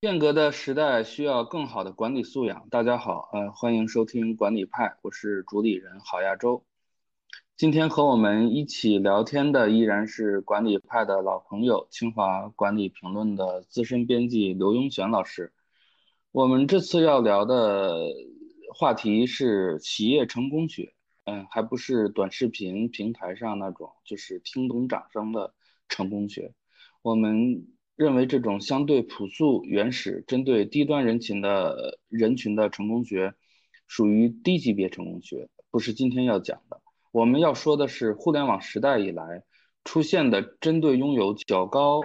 变革的时代需要更好的管理素养。大家好，呃，欢迎收听管理派，我是主理人郝亚洲。今天和我们一起聊天的依然是管理派的老朋友，清华管理评论的资深编辑刘永选老师。我们这次要聊的话题是企业成功学，嗯，还不是短视频平台上那种就是听懂掌声的成功学。我们。认为这种相对朴素、原始、针对低端人群的人群的成功学，属于低级别成功学，不是今天要讲的。我们要说的是互联网时代以来出现的针对拥有较高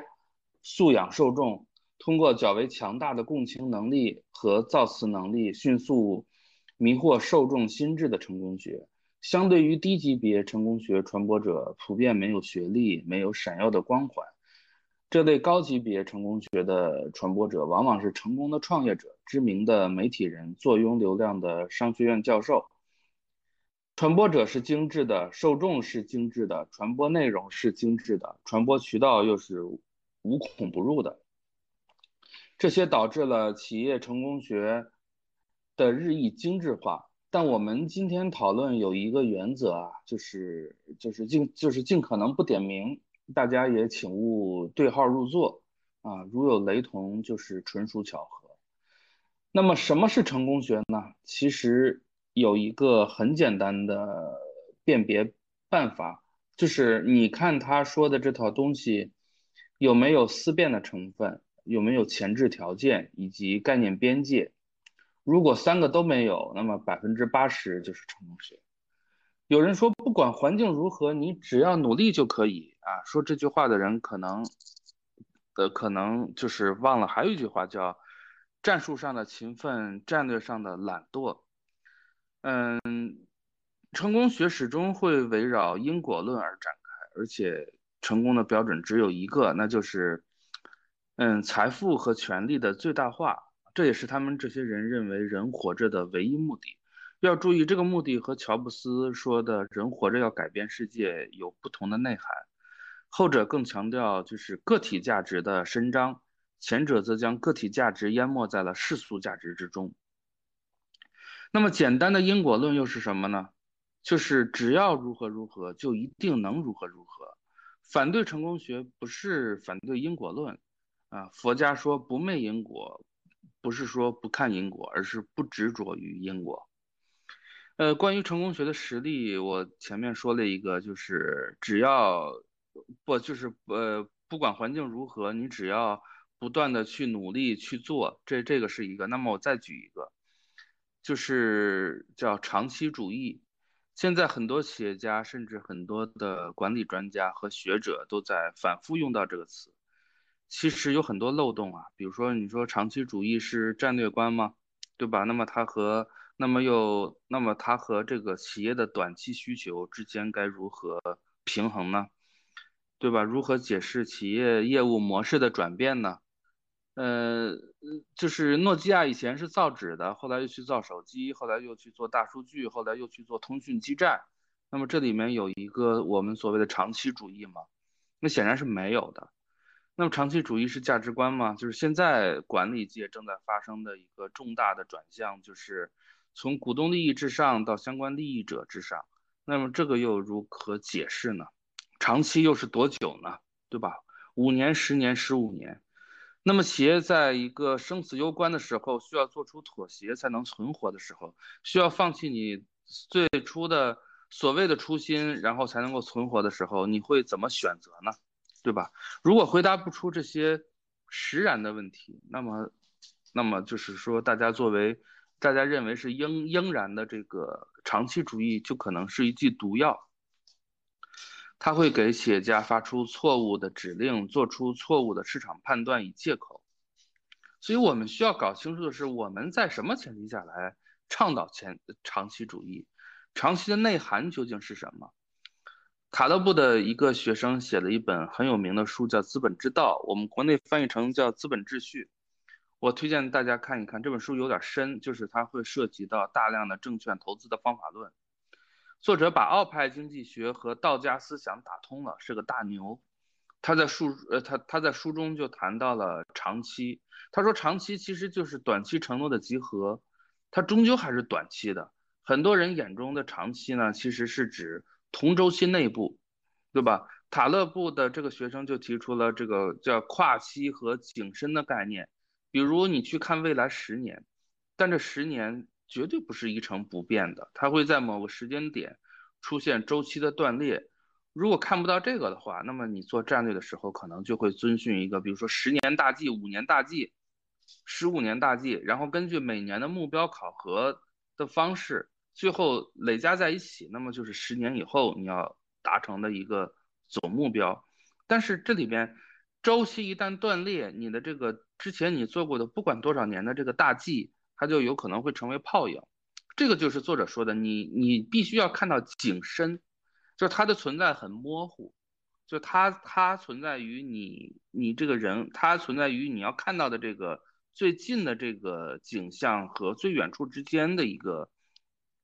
素养受众，通过较为强大的共情能力和造词能力，迅速迷惑受众心智的成功学。相对于低级别成功学传播者，普遍没有学历，没有闪耀的光环。这类高级别成功学的传播者，往往是成功的创业者、知名的媒体人、坐拥流量的商学院教授。传播者是精致的，受众是精致的，传播内容是精致的，传播渠道又是无孔不入的。这些导致了企业成功学的日益精致化。但我们今天讨论有一个原则啊，就是就是尽就是尽可能不点名。大家也请勿对号入座啊！如有雷同，就是纯属巧合。那么，什么是成功学呢？其实有一个很简单的辨别办法，就是你看他说的这套东西有没有思辨的成分，有没有前置条件以及概念边界。如果三个都没有，那么百分之八十就是成功学。有人说，不管环境如何，你只要努力就可以啊。说这句话的人可能，呃，可能就是忘了还有一句话叫“战术上的勤奋，战略上的懒惰”。嗯，成功学始终会围绕因果论而展开，而且成功的标准只有一个，那就是，嗯，财富和权力的最大化。这也是他们这些人认为人活着的唯一目的。要注意，这个目的和乔布斯说的人活着要改变世界有不同的内涵。后者更强调就是个体价值的伸张，前者则将个体价值淹没在了世俗价值之中。那么，简单的因果论又是什么呢？就是只要如何如何，就一定能如何如何。反对成功学不是反对因果论啊。佛家说不昧因果，不是说不看因果，而是不执着于因果。呃，关于成功学的实例，我前面说了一个，就是只要不就是呃，不管环境如何，你只要不断的去努力去做，这这个是一个。那么我再举一个，就是叫长期主义。现在很多企业家，甚至很多的管理专家和学者都在反复用到这个词。其实有很多漏洞啊，比如说你说长期主义是战略观吗？对吧？那么它和那么又，那么它和这个企业的短期需求之间该如何平衡呢？对吧？如何解释企业业务模式的转变呢？呃，就是诺基亚以前是造纸的，后来又去造手机，后来又去做大数据，后来又去做通讯基站。那么这里面有一个我们所谓的长期主义吗？那显然是没有的。那么长期主义是价值观吗？就是现在管理界正在发生的一个重大的转向，就是。从股东利益至上到相关利益者至上，那么这个又如何解释呢？长期又是多久呢？对吧？五年、十年、十五年。那么企业在一个生死攸关的时候，需要做出妥协才能存活的时候，需要放弃你最初的所谓的初心，然后才能够存活的时候，你会怎么选择呢？对吧？如果回答不出这些实然的问题，那么，那么就是说，大家作为。大家认为是应应然的这个长期主义，就可能是一剂毒药，它会给企业家发出错误的指令，做出错误的市场判断与借口。所以我们需要搞清楚的是，我们在什么前提下来倡导前长期主义？长期的内涵究竟是什么？卡勒布的一个学生写了一本很有名的书，叫《资本之道》，我们国内翻译成叫《资本秩序》。我推荐大家看一看这本书，有点深，就是它会涉及到大量的证券投资的方法论。作者把奥派经济学和道家思想打通了，是个大牛。他在书呃他他在书中就谈到了长期，他说长期其实就是短期承诺的集合，它终究还是短期的。很多人眼中的长期呢，其实是指同周期内部，对吧？塔勒布的这个学生就提出了这个叫跨期和景深的概念，比如你去看未来十年，但这十年绝对不是一成不变的，它会在某个时间点出现周期的断裂。如果看不到这个的话，那么你做战略的时候可能就会遵循一个，比如说十年大计、五年大计、十五年大计，然后根据每年的目标考核的方式，最后累加在一起，那么就是十年以后你要达成的一个总目标。但是这里边周期一旦断裂，你的这个之前你做过的不管多少年的这个大计，它就有可能会成为泡影。这个就是作者说的，你你必须要看到景深。就是它的存在很模糊，就它它存在于你你这个人，它存在于你要看到的这个最近的这个景象和最远处之间的一个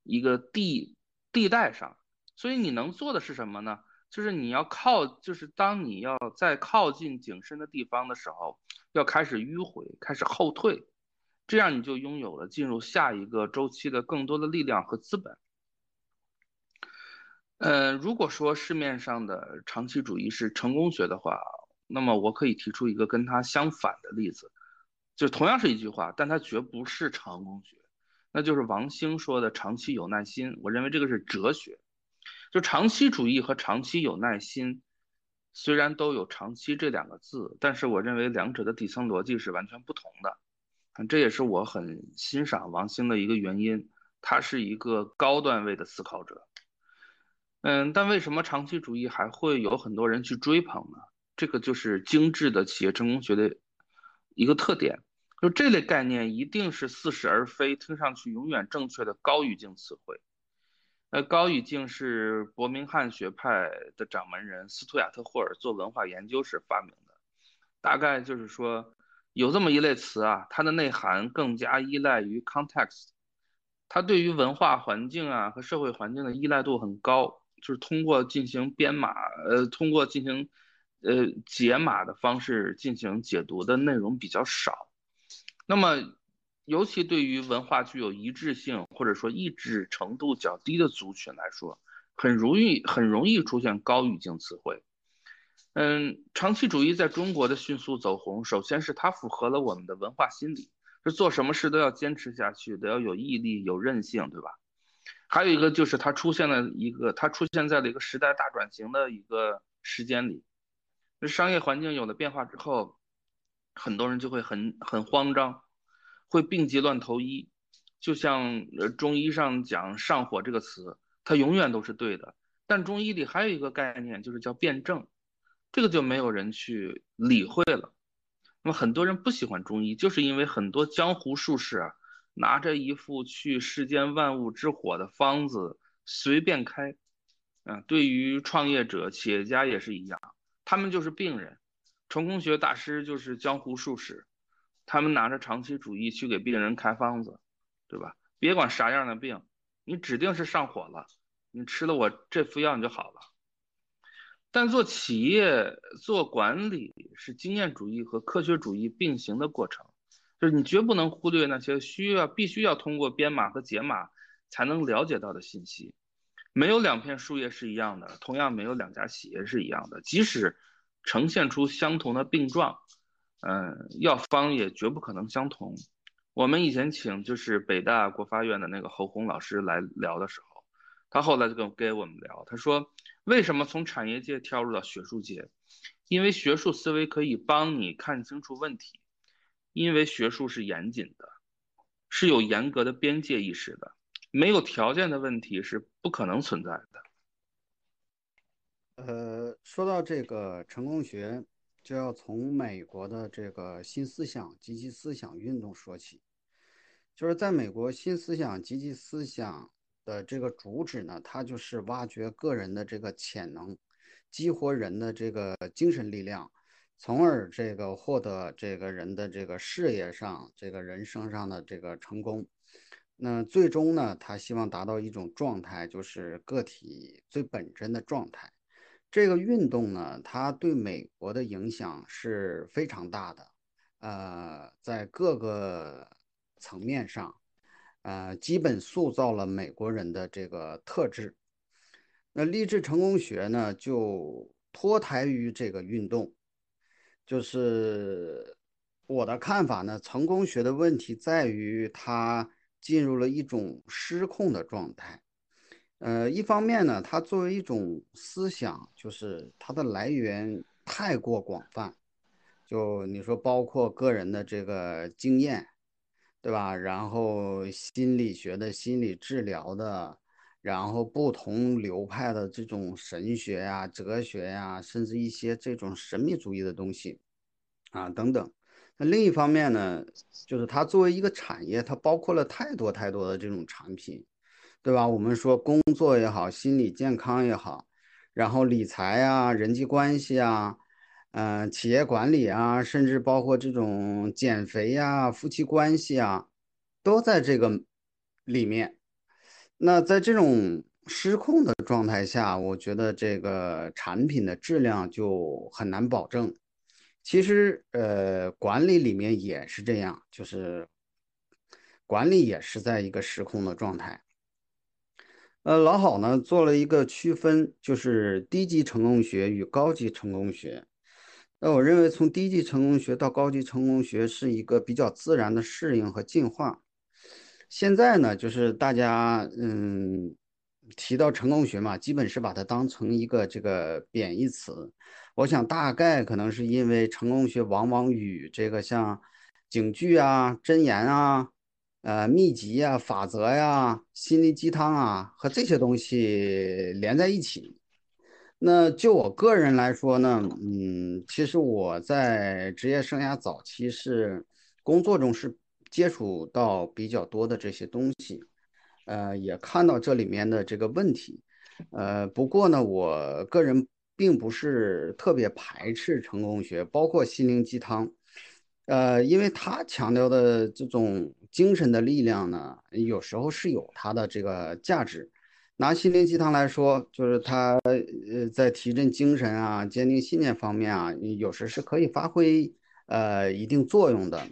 一个地地带上，所以你能做的是什么呢？就是你要靠，就是当你要在靠近景深的地方的时候，要开始迂回，开始后退，这样你就拥有了进入下一个周期的更多的力量和资本。呃，如果说市面上的长期主义是成功学的话，那么我可以提出一个跟它相反的例子，就同样是一句话，但它绝不是成功学，那就是王兴说的长期有耐心。我认为这个是哲学，就长期主义和长期有耐心，虽然都有长期这两个字，但是我认为两者的底层逻辑是完全不同的。这也是我很欣赏王兴的一个原因，他是一个高段位的思考者。嗯，但为什么长期主义还会有很多人去追捧呢？这个就是精致的企业成功学的一个特点，就这类概念一定是似是而非，听上去永远正确的高语境词汇。呃，高语境是伯明翰学派的掌门人斯图亚特·霍尔做文化研究时发明的，大概就是说有这么一类词啊，它的内涵更加依赖于 context，它对于文化环境啊和社会环境的依赖度很高。就是通过进行编码，呃，通过进行，呃，解码的方式进行解读的内容比较少。那么，尤其对于文化具有一致性或者说意志程度较低的族群来说，很容易很容易出现高语境词汇。嗯，长期主义在中国的迅速走红，首先是它符合了我们的文化心理，是做什么事都要坚持下去，得要有毅力、有韧性，对吧？还有一个就是它出现了一个，它出现在了一个时代大转型的一个时间里，那商业环境有了变化之后，很多人就会很很慌张，会病急乱投医，就像呃中医上讲上火这个词，它永远都是对的，但中医里还有一个概念就是叫辩证，这个就没有人去理会了。那么很多人不喜欢中医，就是因为很多江湖术士啊。拿着一副去世间万物之火的方子随便开，啊，对于创业者、企业家也是一样，他们就是病人，成功学大师就是江湖术士，他们拿着长期主义去给病人开方子，对吧？别管啥样的病，你指定是上火了，你吃了我这副药你就好了。但做企业、做管理是经验主义和科学主义并行的过程。就是你绝不能忽略那些需要必须要通过编码和解码才能了解到的信息。没有两片树叶是一样的，同样没有两家企业是一样的。即使呈现出相同的病状，嗯，药方也绝不可能相同。我们以前请就是北大国发院的那个侯红老师来聊的时候，他后来就跟跟我们聊，他说为什么从产业界跳入到学术界？因为学术思维可以帮你看清楚问题。因为学术是严谨的，是有严格的边界意识的，没有条件的问题是不可能存在的。呃，说到这个成功学，就要从美国的这个新思想、及其思想运动说起。就是在美国，新思想、及其思想的这个主旨呢，它就是挖掘个人的这个潜能，激活人的这个精神力量。从而这个获得这个人的这个事业上、这个人生上的这个成功，那最终呢，他希望达到一种状态，就是个体最本真的状态。这个运动呢，它对美国的影响是非常大的，呃，在各个层面上，呃，基本塑造了美国人的这个特质。那励志成功学呢，就脱胎于这个运动，就是我的看法呢，成功学的问题在于它进入了一种失控的状态。呃，一方面呢，它作为一种思想，就是它的来源太过广泛，就你说包括个人的这个经验，对吧？然后心理学的心理治疗的，然后不同流派的这种神学呀、哲学呀，甚至一些这种神秘主义的东西啊等等。那另一方面呢，就是它作为一个产业，它包括了太多太多的这种产品。对吧？我们说工作也好，心理健康也好，然后理财啊、人际关系啊，嗯，企业管理啊，甚至包括这种减肥呀、夫妻关系啊，都在这个里面。那在这种失控的状态下，我觉得这个产品的质量就很难保证。其实，呃，管理里面也是这样，就是管理也是在一个失控的状态。呃，老好呢做了一个区分，就是低级成功学与高级成功学。那我认为从低级成功学到高级成功学是一个比较自然的适应和进化。现在呢，就是大家嗯提到成功学嘛，基本是把它当成一个这个贬义词。我想大概可能是因为成功学往往与这个像警句啊、箴言啊。呃，秘籍呀、法则呀、心灵鸡汤啊，和这些东西连在一起。那就我个人来说呢，嗯，其实我在职业生涯早期是工作中是接触到比较多的这些东西，呃，也看到这里面的这个问题。呃，不过呢，我个人并不是特别排斥成功学，包括心灵鸡汤。呃，因为他强调的这种精神的力量呢，有时候是有它的这个价值。拿心灵鸡汤来说，就是它呃在提振精神啊、坚定信念方面啊，有时是可以发挥呃一定作用的。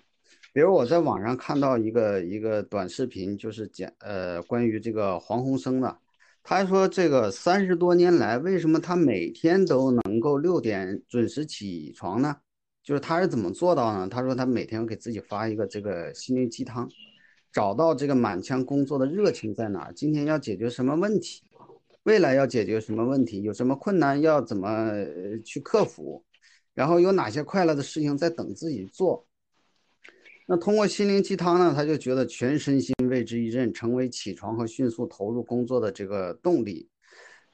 比如我在网上看到一个一个短视频，就是讲呃关于这个黄鸿升的，他说这个三十多年来，为什么他每天都能够六点准时起床呢？就是他是怎么做到呢？他说他每天给自己发一个这个心灵鸡汤，找到这个满腔工作的热情在哪儿，今天要解决什么问题，未来要解决什么问题，有什么困难要怎么去克服，然后有哪些快乐的事情在等自己做。那通过心灵鸡汤呢，他就觉得全身心为之一振，成为起床和迅速投入工作的这个动力。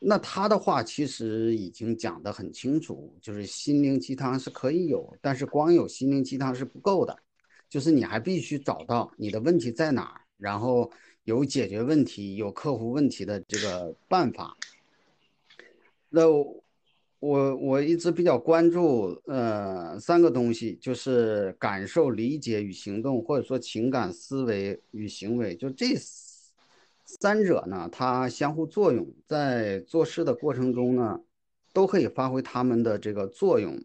那他的话其实已经讲得很清楚，就是心灵鸡汤是可以有，但是光有心灵鸡汤是不够的，就是你还必须找到你的问题在哪儿，然后有解决问题、有克服问题的这个办法。那我我一直比较关注呃三个东西，就是感受、理解与行动，或者说情感、思维与行为，就这。三者呢，它相互作用，在做事的过程中呢，都可以发挥他们的这个作用。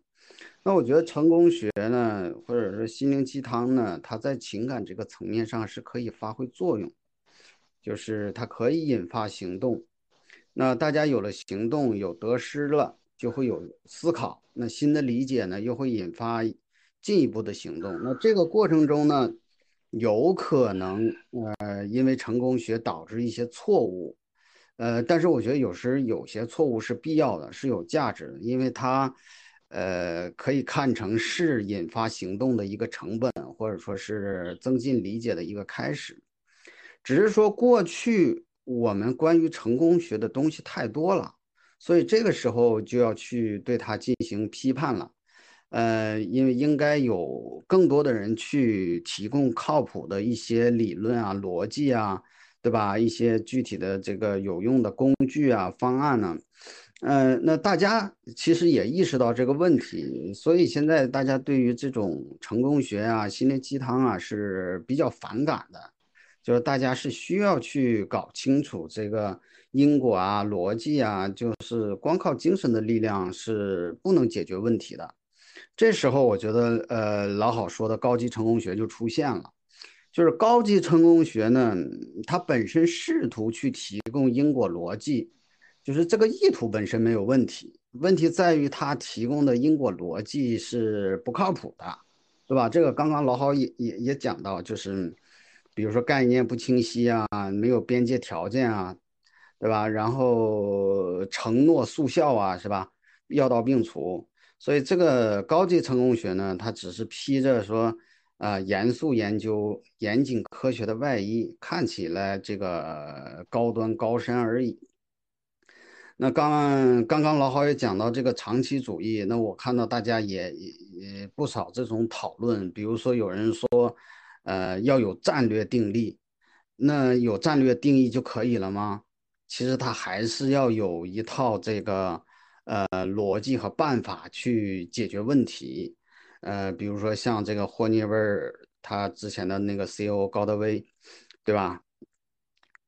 那我觉得成功学呢，或者是心灵鸡汤呢，它在情感这个层面上是可以发挥作用，就是它可以引发行动。那大家有了行动，有得失了，就会有思考。那新的理解呢，又会引发进一步的行动。那这个过程中呢？有可能，呃，因为成功学导致一些错误，呃，但是我觉得有时有些错误是必要的，是有价值的，因为它，呃，可以看成是引发行动的一个成本，或者说是增进理解的一个开始。只是说过去我们关于成功学的东西太多了，所以这个时候就要去对它进行批判了。呃，因为应该有更多的人去提供靠谱的一些理论啊、逻辑啊，对吧？一些具体的这个有用的工具啊、方案呢。呃，那大家其实也意识到这个问题，所以现在大家对于这种成功学啊、心灵鸡汤啊是比较反感的。就是大家是需要去搞清楚这个因果啊、逻辑啊，就是光靠精神的力量是不能解决问题的。这时候，我觉得，呃，老好说的高级成功学就出现了。就是高级成功学呢，它本身试图去提供因果逻辑，就是这个意图本身没有问题，问题在于它提供的因果逻辑是不靠谱的，对吧？这个刚刚老好也也也讲到，就是比如说概念不清晰啊，没有边界条件啊，对吧？然后承诺速效啊，是吧？药到病除。所以这个高级成功学呢，它只是披着说，啊，严肃研究、严谨科学的外衣，看起来这个高端高深而已。那刚刚刚老好也讲到这个长期主义，那我看到大家也也不少这种讨论，比如说有人说，呃，要有战略定力，那有战略定义就可以了吗？其实它还是要有一套这个。呃，逻辑和办法去解决问题，呃，比如说像这个霍尼韦尔他之前的那个 C.O. 高德威，对吧？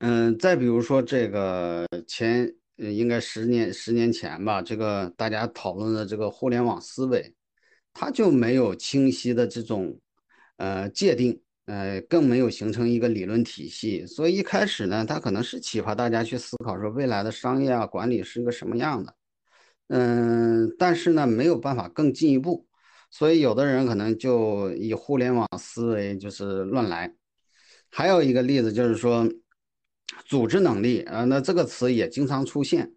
嗯，再比如说这个前应该十年十年前吧，这个大家讨论的这个互联网思维，它就没有清晰的这种呃界定，呃，更没有形成一个理论体系，所以一开始呢，它可能是启发大家去思考说未来的商业啊管理是一个什么样的。嗯，但是呢，没有办法更进一步，所以有的人可能就以互联网思维就是乱来。还有一个例子就是说，组织能力啊，那这个词也经常出现。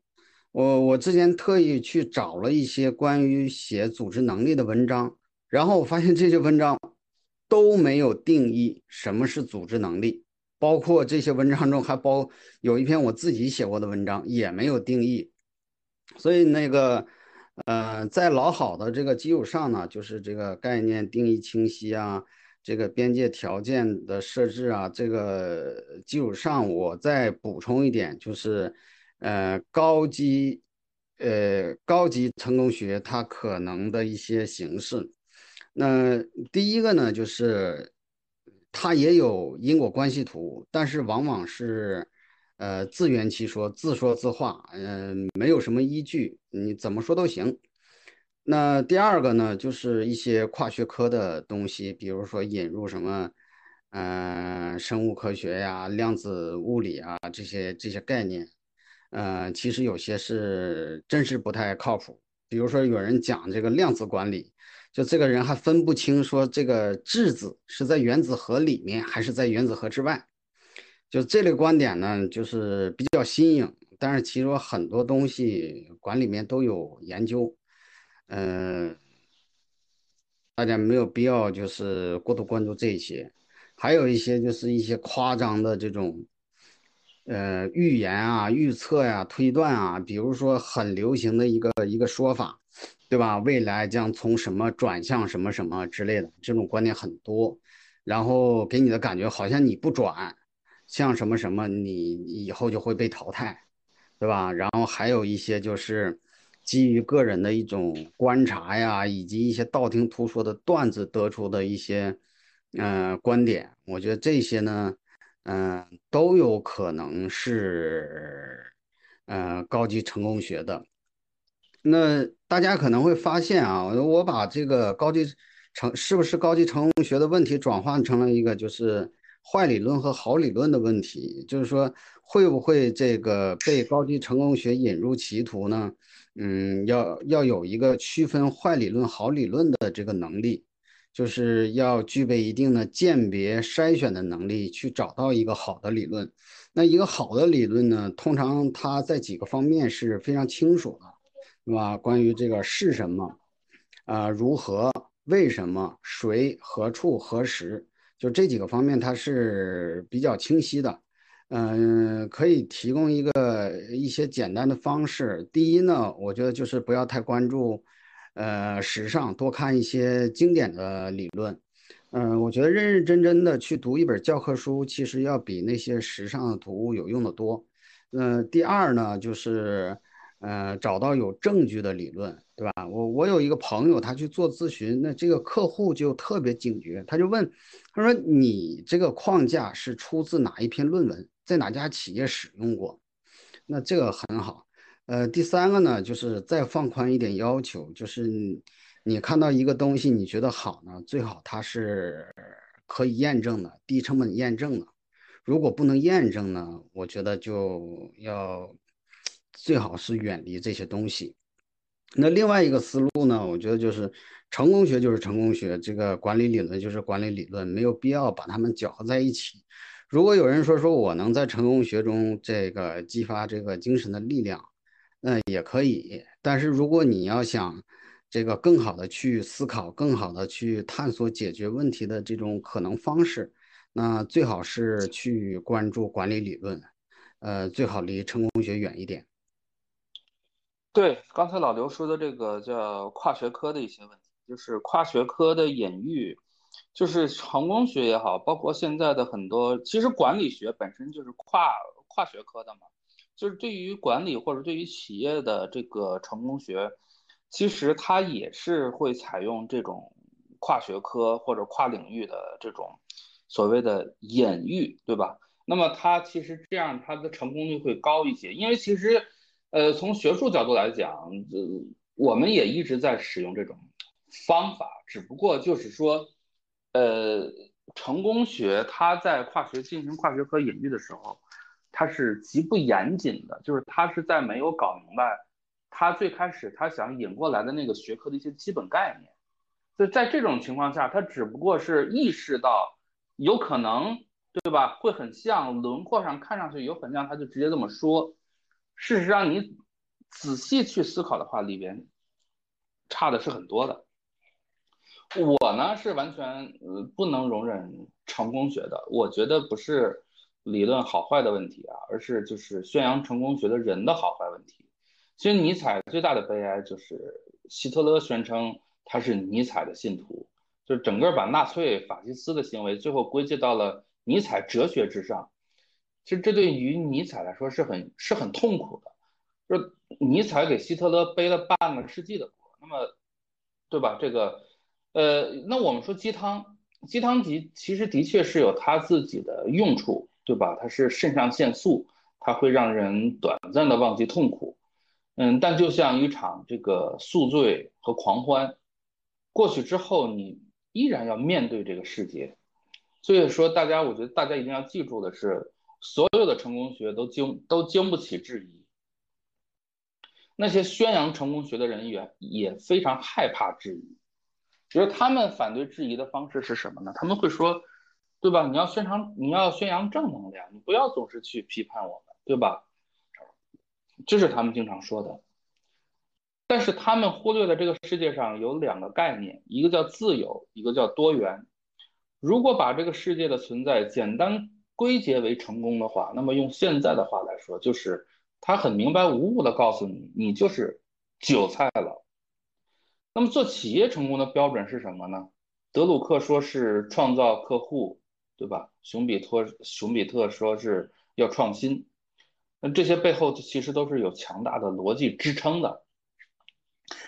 我我之前特意去找了一些关于写组织能力的文章，然后我发现这些文章都没有定义什么是组织能力，包括这些文章中还包有一篇我自己写过的文章也没有定义。所以那个，呃，在老好的这个基础上呢，就是这个概念定义清晰啊，这个边界条件的设置啊，这个基础上，我再补充一点，就是，呃，高级，呃，高级成功学它可能的一些形式。那第一个呢，就是它也有因果关系图，但是往往是。呃，自圆其说，自说自话，嗯，没有什么依据，你怎么说都行。那第二个呢，就是一些跨学科的东西，比如说引入什么，嗯，生物科学呀、量子物理啊这些这些概念，嗯，其实有些是真是不太靠谱。比如说有人讲这个量子管理，就这个人还分不清说这个质子是在原子核里面还是在原子核之外。就这类观点呢，就是比较新颖，但是其实很多东西馆里面都有研究，嗯，大家没有必要就是过度关注这些，还有一些就是一些夸张的这种，呃，预言啊、预测呀、推断啊，比如说很流行的一个一个说法，对吧？未来将从什么转向什么什么之类的，这种观点很多，然后给你的感觉好像你不转。像什么什么，你以后就会被淘汰，对吧？然后还有一些就是基于个人的一种观察呀，以及一些道听途说的段子得出的一些嗯观点，我觉得这些呢，嗯，都有可能是呃高级成功学的。那大家可能会发现啊，我把这个高级成是不是高级成功学的问题转换成了一个就是。坏理论和好理论的问题，就是说会不会这个被高级成功学引入歧途呢？嗯，要要有一个区分坏理论、好理论的这个能力，就是要具备一定的鉴别筛选的能力，去找到一个好的理论。那一个好的理论呢，通常它在几个方面是非常清楚的，对吧？关于这个是什么，啊，如何，为什么，谁，何处，何时。就这几个方面，它是比较清晰的，嗯，可以提供一个一些简单的方式。第一呢，我觉得就是不要太关注，呃，时尚，多看一些经典的理论。嗯，我觉得认认真真的去读一本教科书，其实要比那些时尚的图有用的多。嗯，第二呢，就是，呃，找到有证据的理论，对吧？我我有一个朋友，他去做咨询，那这个客户就特别警觉，他就问，他说你这个框架是出自哪一篇论文，在哪家企业使用过？那这个很好。呃，第三个呢，就是再放宽一点要求，就是你看到一个东西，你觉得好呢，最好它是可以验证的，低成本验证的。如果不能验证呢，我觉得就要最好是远离这些东西。那另外一个思路呢，我觉得就是成功学就是成功学，这个管理理论就是管理理论，没有必要把它们搅和在一起。如果有人说说我能在成功学中这个激发这个精神的力量。那也可以，但是如果你要想这个更好的去思考，更好的去探索解决问题的这种可能方式，那最好是去关注管理理论，呃，最好离成功学远一点。对，刚才老刘说的这个叫跨学科的一些问题，就是跨学科的隐喻，就是成功学也好，包括现在的很多，其实管理学本身就是跨跨学科的嘛。就是对于管理或者对于企业的这个成功学，其实它也是会采用这种跨学科或者跨领域的这种所谓的隐喻，对吧？那么它其实这样它的成功率会高一些，因为其实，呃，从学术角度来讲，呃，我们也一直在使用这种方法，只不过就是说，呃，成功学它在跨学进行跨学科引喻的时候。它是极不严谨的，就是他是在没有搞明白，他最开始他想引过来的那个学科的一些基本概念，就在这种情况下，他只不过是意识到有可能，对吧？会很像，轮廓上看上去有很像，他就直接这么说。事实上，你仔细去思考的话，里边差的是很多的。我呢是完全呃不能容忍成功学的，我觉得不是。理论好坏的问题啊，而是就是宣扬成功学的人的好坏问题。其实尼采最大的悲哀就是希特勒宣称他是尼采的信徒，就整个把纳粹法西斯的行为最后归结到了尼采哲学之上。其实这对于尼采来说是很是很痛苦的，就尼采给希特勒背了半个世纪的锅。那么，对吧？这个，呃，那我们说鸡汤，鸡汤其其实的确是有它自己的用处。对吧？它是肾上腺素，它会让人短暂的忘记痛苦，嗯，但就像一场这个宿醉和狂欢，过去之后，你依然要面对这个世界。所以说，大家，我觉得大家一定要记住的是，所有的成功学都经都经不起质疑。那些宣扬成功学的人员也非常害怕质疑，觉得他们反对质疑的方式是什么呢？他们会说。对吧？你要宣传，你要宣扬正能量，你不要总是去批判我们，对吧？这是他们经常说的。但是他们忽略了这个世界上有两个概念，一个叫自由，一个叫多元。如果把这个世界的存在简单归结为成功的话，那么用现在的话来说，就是他很明白无误的告诉你，你就是韭菜了。那么做企业成功的标准是什么呢？德鲁克说是创造客户。对吧？熊彼特熊彼特说是要创新，那这些背后其实都是有强大的逻辑支撑的。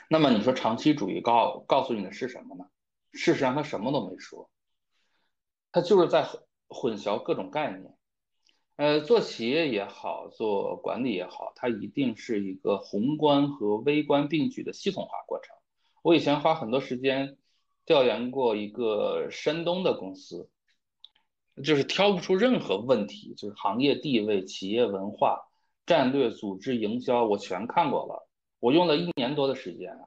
那么你说长期主义告告诉你的是什么呢？事实上他什么都没说，他就是在混淆各种概念。呃，做企业也好，做管理也好，它一定是一个宏观和微观并举的系统化过程。我以前花很多时间调研过一个山东的公司。就是挑不出任何问题，就是行业地位、企业文化、战略、组织、营销，我全看过了。我用了一年多的时间，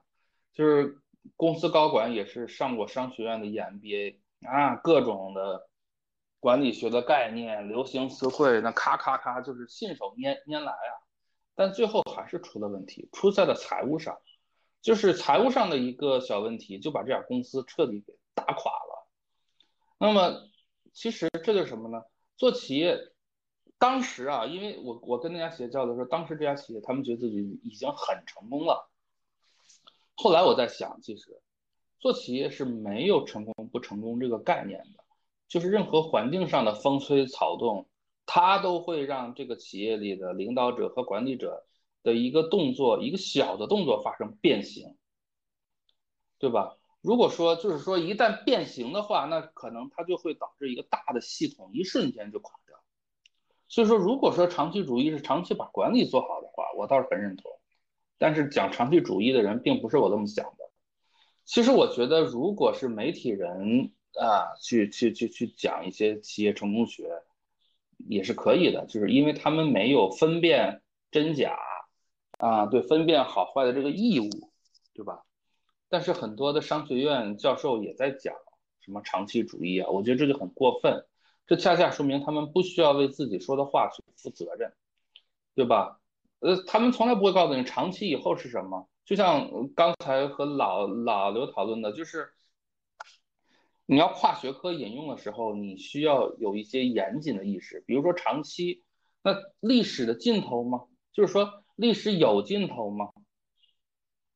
就是公司高管也是上过商学院的 EMBA 啊，各种的管理学的概念、流行词汇，那咔咔咔就是信手拈拈来啊。但最后还是出了问题，出在了财务上，就是财务上的一个小问题，就把这家公司彻底给打垮了。那么。其实这就是什么呢？做企业，当时啊，因为我我跟那家企业交流的时候，当时这家企业他们觉得自己已经很成功了。后来我在想，其实做企业是没有成功不成功这个概念的，就是任何环境上的风吹草动，它都会让这个企业里的领导者和管理者的一个动作，一个小的动作发生变形，对吧？如果说就是说一旦变形的话，那可能它就会导致一个大的系统一瞬间就垮掉。所以说，如果说长期主义是长期把管理做好的话，我倒是很认同。但是讲长期主义的人并不是我这么想的。其实我觉得，如果是媒体人啊，去去去去讲一些企业成功学，也是可以的，就是因为他们没有分辨真假啊，对，分辨好坏的这个义务，对吧？但是很多的商学院教授也在讲什么长期主义啊，我觉得这就很过分。这恰恰说明他们不需要为自己说的话去负责任，对吧？呃，他们从来不会告诉你长期以后是什么。就像刚才和老老刘讨论的，就是你要跨学科引用的时候，你需要有一些严谨的意识。比如说长期，那历史的尽头吗？就是说历史有尽头吗？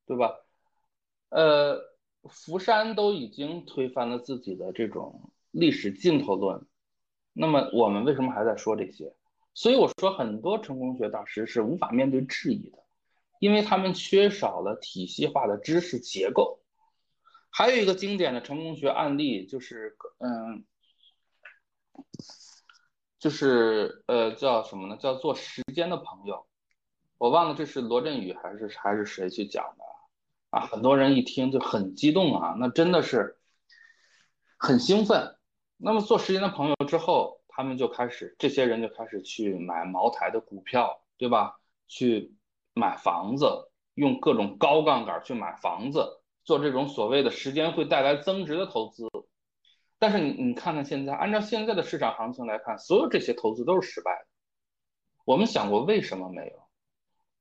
对吧？呃，福山都已经推翻了自己的这种历史尽头论。那么我们为什么还在说这些？所以我说很多成功学大师是无法面对质疑的，因为他们缺少了体系化的知识结构。还有一个经典的成功学案例就是，嗯，就是呃叫什么呢？叫做时间的朋友。我忘了这是罗振宇还是还是谁去讲的啊？很多人一听就很激动啊，那真的是很兴奋。那么做时间的朋友之后，他们就开始，这些人就开始去买茅台的股票，对吧？去买房子，用各种高杠杆去买房子，做这种所谓的时间会带来增值的投资。但是你你看看现在，按照现在的市场行情来看，所有这些投资都是失败的。我们想过为什么没有？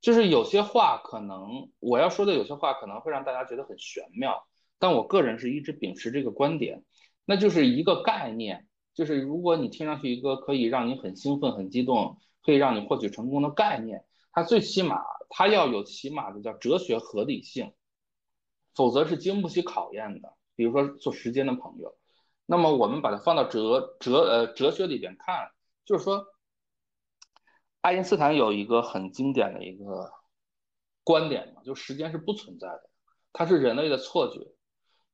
就是有些话可能我要说的有些话可能会让大家觉得很玄妙，但我个人是一直秉持这个观点。那就是一个概念，就是如果你听上去一个可以让你很兴奋、很激动，可以让你获取成功的概念，它最起码它要有起码的叫哲学合理性，否则是经不起考验的。比如说做时间的朋友，那么我们把它放到哲哲呃哲学里边看，就是说，爱因斯坦有一个很经典的一个观点嘛，就时间是不存在的，它是人类的错觉。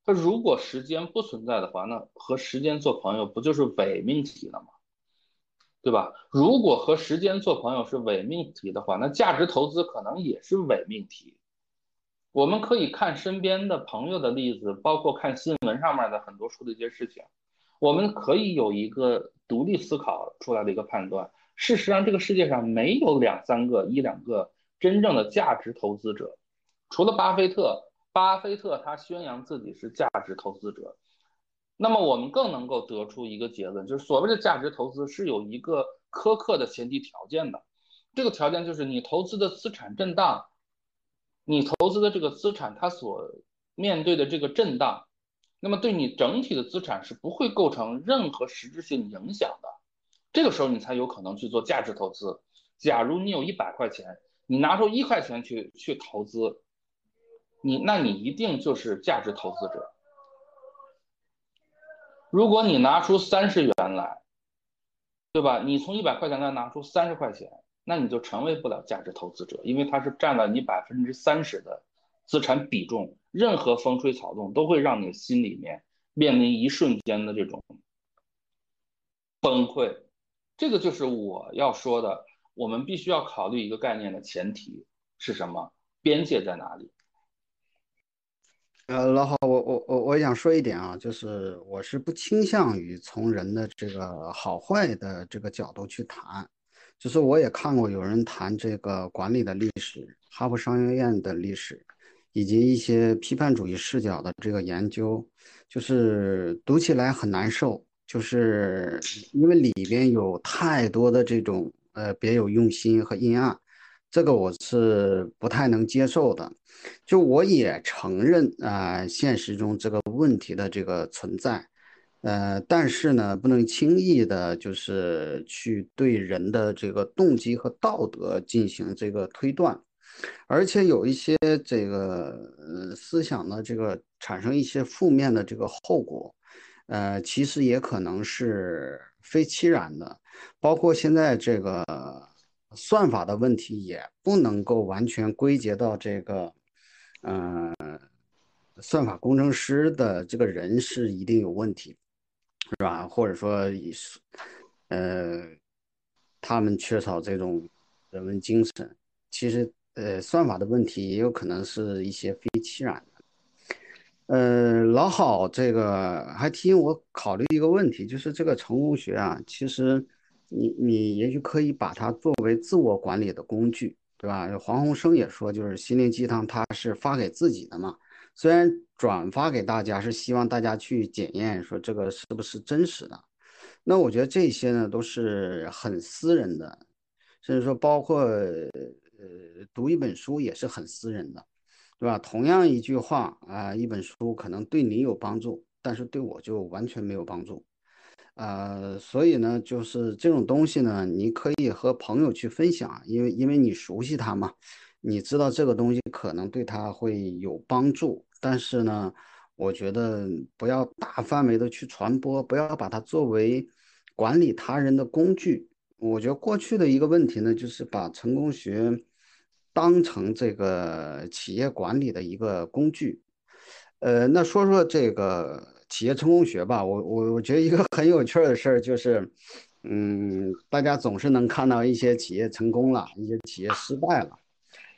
那如果时间不存在的话，那和时间做朋友不就是伪命题了吗？对吧？如果和时间做朋友是伪命题的话，那价值投资可能也是伪命题。我们可以看身边的朋友的例子，包括看新闻上面的很多说的一些事情，我们可以有一个独立思考出来的一个判断。事实上，这个世界上没有两三个、一两个真正的价值投资者，除了巴菲特。巴菲特他宣扬自己是价值投资者，那么我们更能够得出一个结论，就是所谓的价值投资是有一个苛刻的前提条件的，这个条件就是你投资的资产震荡，你投资的这个资产它所面对的这个震荡，那么对你整体的资产是不会构成任何实质性影响的，这个时候你才有可能去做价值投资。假如你有一百块钱，你拿出一块钱去去投资。你那你一定就是价值投资者。如果你拿出三十元来，对吧？你从一百块钱再拿出三十块钱，那你就成为不了价值投资者，因为它是占了你百分之三十的资产比重。任何风吹草动都会让你心里面面临一瞬间的这种崩溃。这个就是我要说的，我们必须要考虑一个概念的前提是什么？边界在哪里？呃，老好，我我我我想说一点啊，就是我是不倾向于从人的这个好坏的这个角度去谈，就是我也看过有人谈这个管理的历史，哈佛商学院的历史，以及一些批判主义视角的这个研究，就是读起来很难受，就是因为里边有太多的这种呃别有用心和阴暗。这个我是不太能接受的，就我也承认啊，现实中这个问题的这个存在，呃，但是呢，不能轻易的，就是去对人的这个动机和道德进行这个推断，而且有一些这个呃思想的这个产生一些负面的这个后果，呃，其实也可能是非其然的，包括现在这个。算法的问题也不能够完全归结到这个，呃，算法工程师的这个人是一定有问题，是吧？或者说，呃，他们缺少这种人文精神。其实，呃，算法的问题也有可能是一些非欺然的。呃，老郝这个还提醒我考虑一个问题，就是这个成功学啊，其实。你你也许可以把它作为自我管理的工具，对吧？黄鸿升也说，就是心灵鸡汤，它是发给自己的嘛。虽然转发给大家是希望大家去检验，说这个是不是真实的。那我觉得这些呢都是很私人的，甚至说包括呃读一本书也是很私人的，对吧？同样一句话啊，一本书可能对你有帮助，但是对我就完全没有帮助。呃，所以呢，就是这种东西呢，你可以和朋友去分享，因为因为你熟悉他嘛，你知道这个东西可能对他会有帮助。但是呢，我觉得不要大范围的去传播，不要把它作为管理他人的工具。我觉得过去的一个问题呢，就是把成功学当成这个企业管理的一个工具。呃，那说说这个。企业成功学吧，我我我觉得一个 很有趣的事儿就是，嗯，大家总是能看到一些企业成功了，一些企业失败了。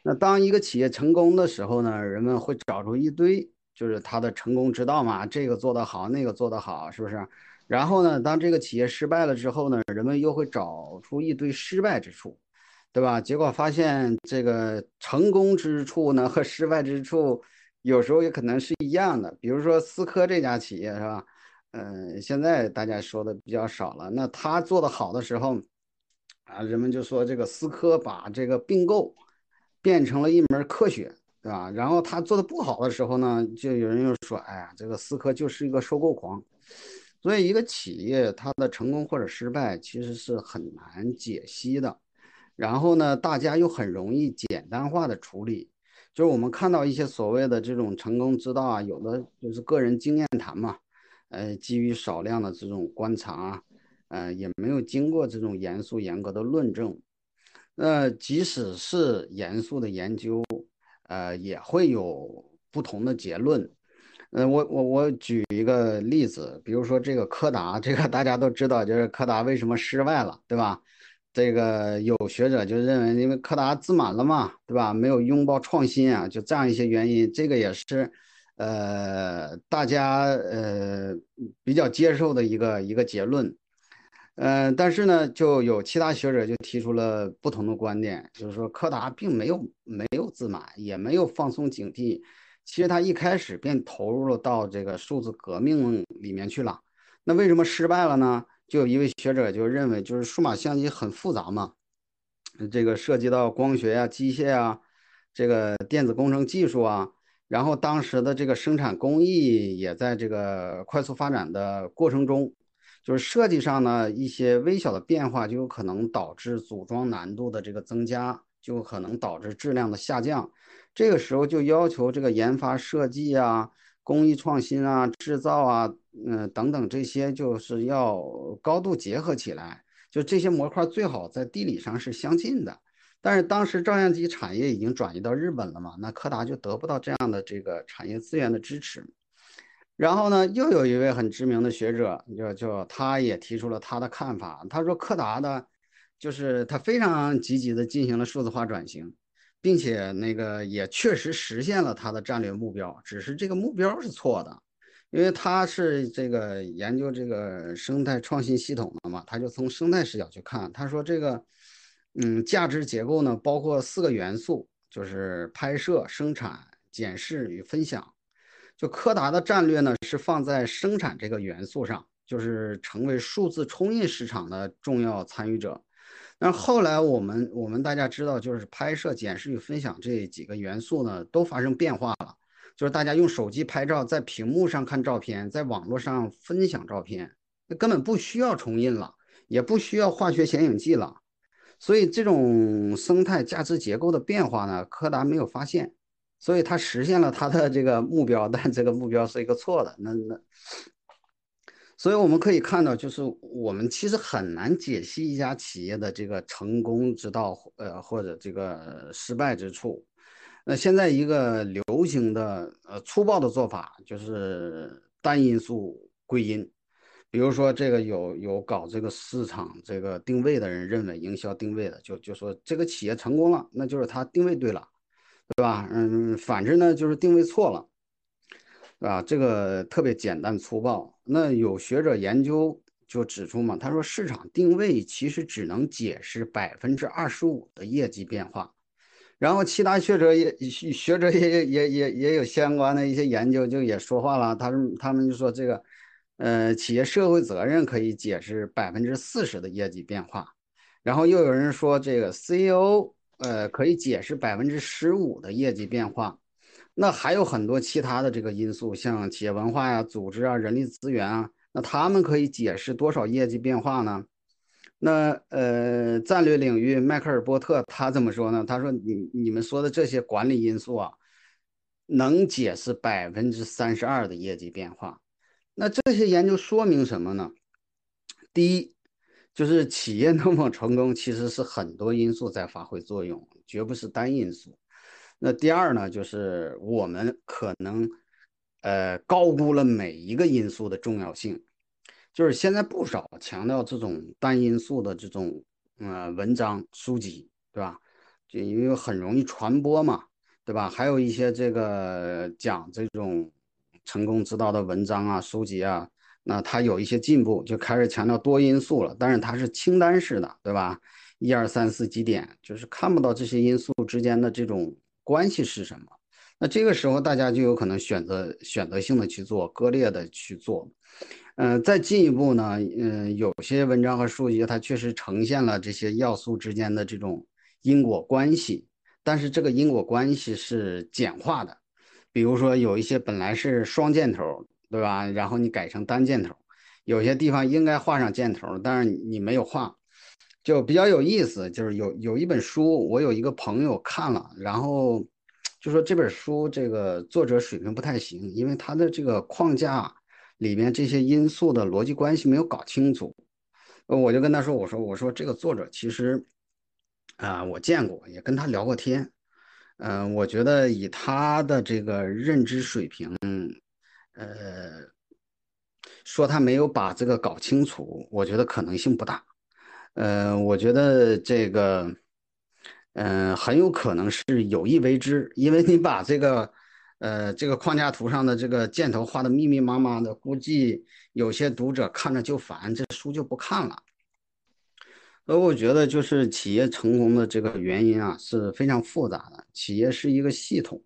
那当一个企业成功的时候呢，人们会找出一堆就是他的成功之道嘛，这个做得好，那个做得好，是不是？然后呢，当这个企业失败了之后呢，人们又会找出一堆失败之处，对吧？结果发现这个成功之处呢和失败之处。有时候也可能是一样的，比如说思科这家企业是吧？嗯，现在大家说的比较少了。那他做的好的时候，啊，人们就说这个思科把这个并购变成了一门科学，对吧？然后他做的不好的时候呢，就有人又说，哎呀，这个思科就是一个收购狂。所以一个企业它的成功或者失败其实是很难解析的。然后呢，大家又很容易简单化的处理。就是我们看到一些所谓的这种成功之道啊，有的就是个人经验谈嘛，呃，基于少量的这种观察，呃，也没有经过这种严肃严格的论证。那即使是严肃的研究，呃，也会有不同的结论。呃，我我我举一个例子，比如说这个柯达，这个大家都知道，就是柯达为什么失败了，对吧？这个有学者就认为，因为柯达自满了嘛，对吧？没有拥抱创新啊，就这样一些原因，这个也是，呃，大家呃比较接受的一个一个结论。呃，但是呢，就有其他学者就提出了不同的观点，就是说柯达并没有没有自满，也没有放松警惕，其实他一开始便投入了到这个数字革命里面去了。那为什么失败了呢？就有一位学者就认为，就是数码相机很复杂嘛，这个涉及到光学呀、机械啊，这个电子工程技术啊，然后当时的这个生产工艺也在这个快速发展的过程中，就是设计上呢一些微小的变化就有可能导致组装难度的这个增加，就可能导致质量的下降。这个时候就要求这个研发设计啊。工艺创新啊，制造啊，嗯，等等这些就是要高度结合起来。就这些模块最好在地理上是相近的。但是当时照相机产业已经转移到日本了嘛，那柯达就得不到这样的这个产业资源的支持。然后呢，又有一位很知名的学者，就就他也提出了他的看法。他说柯达的，就是他非常积极的进行了数字化转型。并且那个也确实实现了他的战略目标，只是这个目标是错的，因为他是这个研究这个生态创新系统的嘛，他就从生态视角去看，他说这个，嗯，价值结构呢包括四个元素，就是拍摄、生产、检视与分享。就柯达的战略呢是放在生产这个元素上，就是成为数字冲印市场的重要参与者。那后来我们我们大家知道，就是拍摄、检视与分享这几个元素呢，都发生变化了。就是大家用手机拍照，在屏幕上看照片，在网络上分享照片，那根本不需要重印了，也不需要化学显影剂了。所以这种生态价值结构的变化呢，柯达没有发现，所以他实现了他的这个目标，但这个目标是一个错的。那那。所以我们可以看到，就是我们其实很难解析一家企业的这个成功之道，呃，或者这个失败之处。那现在一个流行的呃粗暴的做法就是单因素归因，比如说这个有有搞这个市场这个定位的人认为营销定位的就就说这个企业成功了，那就是它定位对了，对吧？嗯，反之呢就是定位错了，啊？这个特别简单粗暴。那有学者研究就指出嘛，他说市场定位其实只能解释百分之二十五的业绩变化。然后其他学者也学者也也也也有相关的一些研究，就也说话了。他们他们就说这个，呃，企业社会责任可以解释百分之四十的业绩变化。然后又有人说这个 CEO，呃，可以解释百分之十五的业绩变化。那还有很多其他的这个因素，像企业文化呀、组织啊、人力资源啊，那他们可以解释多少业绩变化呢？那呃，战略领域，迈克尔波特他怎么说呢？他说：“你你们说的这些管理因素啊，能解释百分之三十二的业绩变化。那这些研究说明什么呢？第一，就是企业能否成功，其实是很多因素在发挥作用，绝不是单因素。那第二呢，就是我们可能呃高估了每一个因素的重要性。”就是现在不少强调这种单因素的这种呃文章书籍，对吧？就因为很容易传播嘛，对吧？还有一些这个讲这种成功之道的文章啊、书籍啊，那它有一些进步，就开始强调多因素了。但是它是清单式的，对吧？一二三四几点，就是看不到这些因素之间的这种关系是什么。那这个时候大家就有可能选择选择性的去做，割裂的去做。嗯，再进一步呢，嗯，有些文章和书籍它确实呈现了这些要素之间的这种因果关系，但是这个因果关系是简化的。比如说有一些本来是双箭头，对吧？然后你改成单箭头，有些地方应该画上箭头，但是你没有画，就比较有意思。就是有有一本书，我有一个朋友看了，然后就说这本书这个作者水平不太行，因为他的这个框架。里面这些因素的逻辑关系没有搞清楚，我就跟他说：“我说我说这个作者其实啊，我见过，也跟他聊过天，嗯，我觉得以他的这个认知水平，呃，说他没有把这个搞清楚，我觉得可能性不大，呃，我觉得这个，嗯，很有可能是有意为之，因为你把这个。”呃，这个框架图上的这个箭头画的密密麻麻的，估计有些读者看着就烦，这书就不看了。所以我觉得，就是企业成功的这个原因啊，是非常复杂的。企业是一个系统，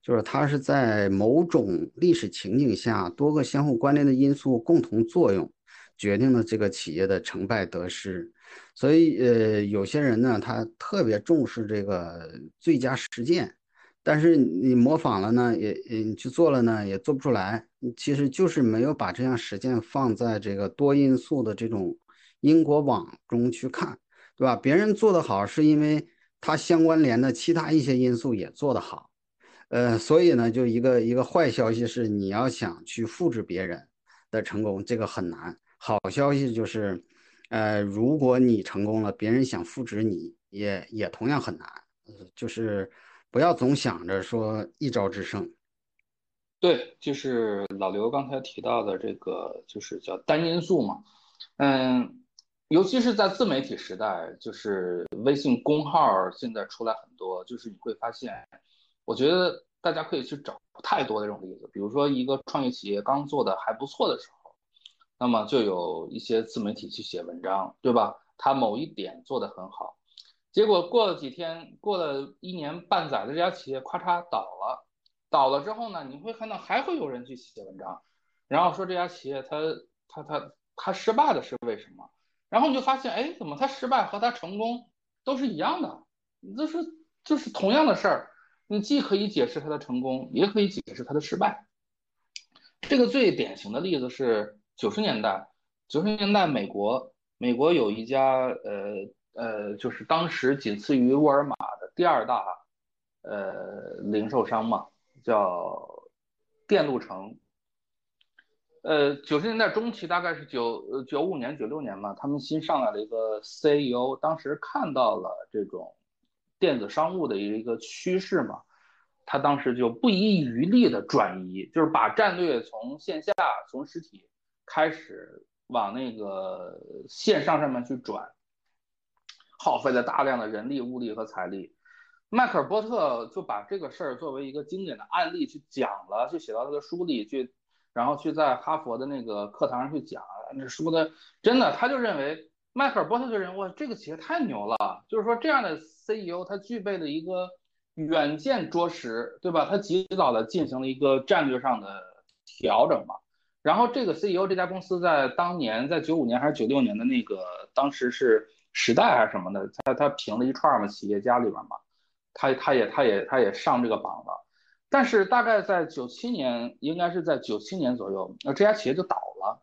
就是它是在某种历史情景下，多个相互关联的因素共同作用，决定了这个企业的成败得失。所以，呃，有些人呢，他特别重视这个最佳实践。但是你模仿了呢，也你去做了呢，也做不出来。其实就是没有把这样实践放在这个多因素的这种因果网中去看，对吧？别人做得好，是因为他相关联的其他一些因素也做得好。呃，所以呢，就一个一个坏消息是，你要想去复制别人的成功，这个很难。好消息就是，呃，如果你成功了，别人想复制你也也同样很难。就是。不要总想着说一招制胜。对，就是老刘刚才提到的这个，就是叫单因素嘛。嗯，尤其是在自媒体时代，就是微信公号现在出来很多，就是你会发现，我觉得大家可以去找太多的这种例子。比如说一个创业企业刚做的还不错的时候，那么就有一些自媒体去写文章，对吧？他某一点做得很好。结果过了几天，过了一年半载的，这家企业咔嚓倒了。倒了之后呢，你会看到还会有人去写文章，然后说这家企业它它它它失败的是为什么？然后你就发现，哎，怎么它失败和它成功都是一样的？你就是就是同样的事儿，你既可以解释它的成功，也可以解释它的失败。这个最典型的例子是九十年代，九十年代美国美国有一家呃。呃，就是当时仅次于沃尔玛的第二大呃零售商嘛，叫电路城。呃，九十年代中期，大概是九九五年、九六年嘛，他们新上来了一个 CEO，当时看到了这种电子商务的一个趋势嘛，他当时就不遗余力的转移，就是把战略从线下、从实体开始往那个线上上面去转，耗费了大量的人力、物力和财力。迈克尔波特就把这个事儿作为一个经典的案例去讲了，去写到他的书里去。然后去在哈佛的那个课堂上去讲，那说的真的，他就认为迈克尔波特就认为哇，这个企业太牛了，就是说这样的 CEO 他具备了一个远见卓识，对吧？他及早的进行了一个战略上的调整嘛。然后这个 CEO 这家公司在当年在九五年还是九六年的那个当时是时代还是什么的，他他评了一串嘛企业家里边嘛，他他也他也他也上这个榜了。但是大概在九七年，应该是在九七年左右，那这家企业就倒了。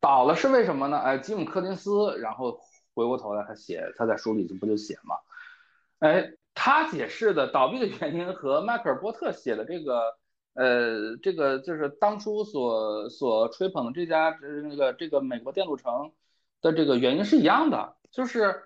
倒了是为什么呢？哎，吉姆·柯林斯，然后回过头来他写，他在书里就不就写嘛？哎，他解释的倒闭的原因和迈克尔·波特写的这个，呃，这个就是当初所所吹捧的这家就是那个这个美国电路城的这个原因是一样的，就是。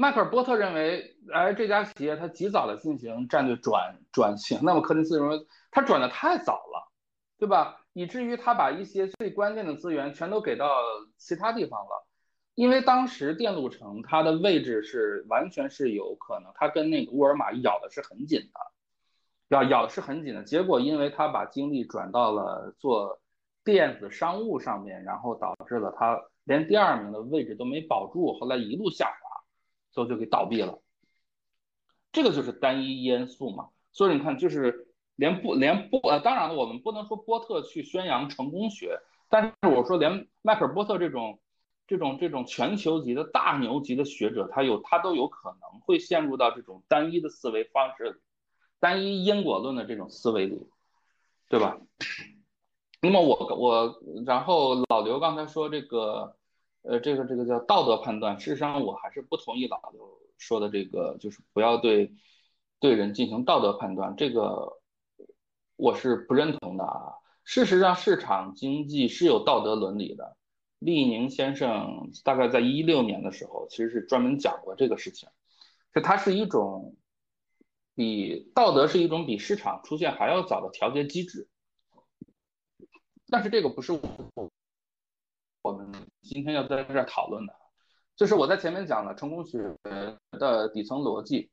迈克尔波特认为，哎，这家企业它及早的进行战略转转型，那么柯林斯认为他转的太早了，对吧？以至于他把一些最关键的资源全都给到其他地方了，因为当时电路城它的位置是完全是有可能，它跟那个沃尔玛咬的是很紧的，咬咬的是很紧的。结果因为他把精力转到了做电子商务上面，然后导致了他连第二名的位置都没保住，后来一路下滑。都就给倒闭了，这个就是单一因素嘛。所以你看，就是连波连波呃，当然了，我们不能说波特去宣扬成功学，但是我说连迈克尔波特这种这种这种全球级的大牛级的学者，他有他都有可能会陷入到这种单一的思维方式里，单一因果论的这种思维里，对吧？那么我我然后老刘刚才说这个。呃，这个这个叫道德判断。事实上，我还是不同意老刘说的这个，就是不要对对人进行道德判断。这个我是不认同的啊。事实上，市场经济是有道德伦理的。厉宁先生大概在一六年的时候，其实是专门讲过这个事情，就它是一种比道德是一种比市场出现还要早的调节机制。但是这个不是我。我们今天要在这儿讨论的，就是我在前面讲了成功学的底层逻辑。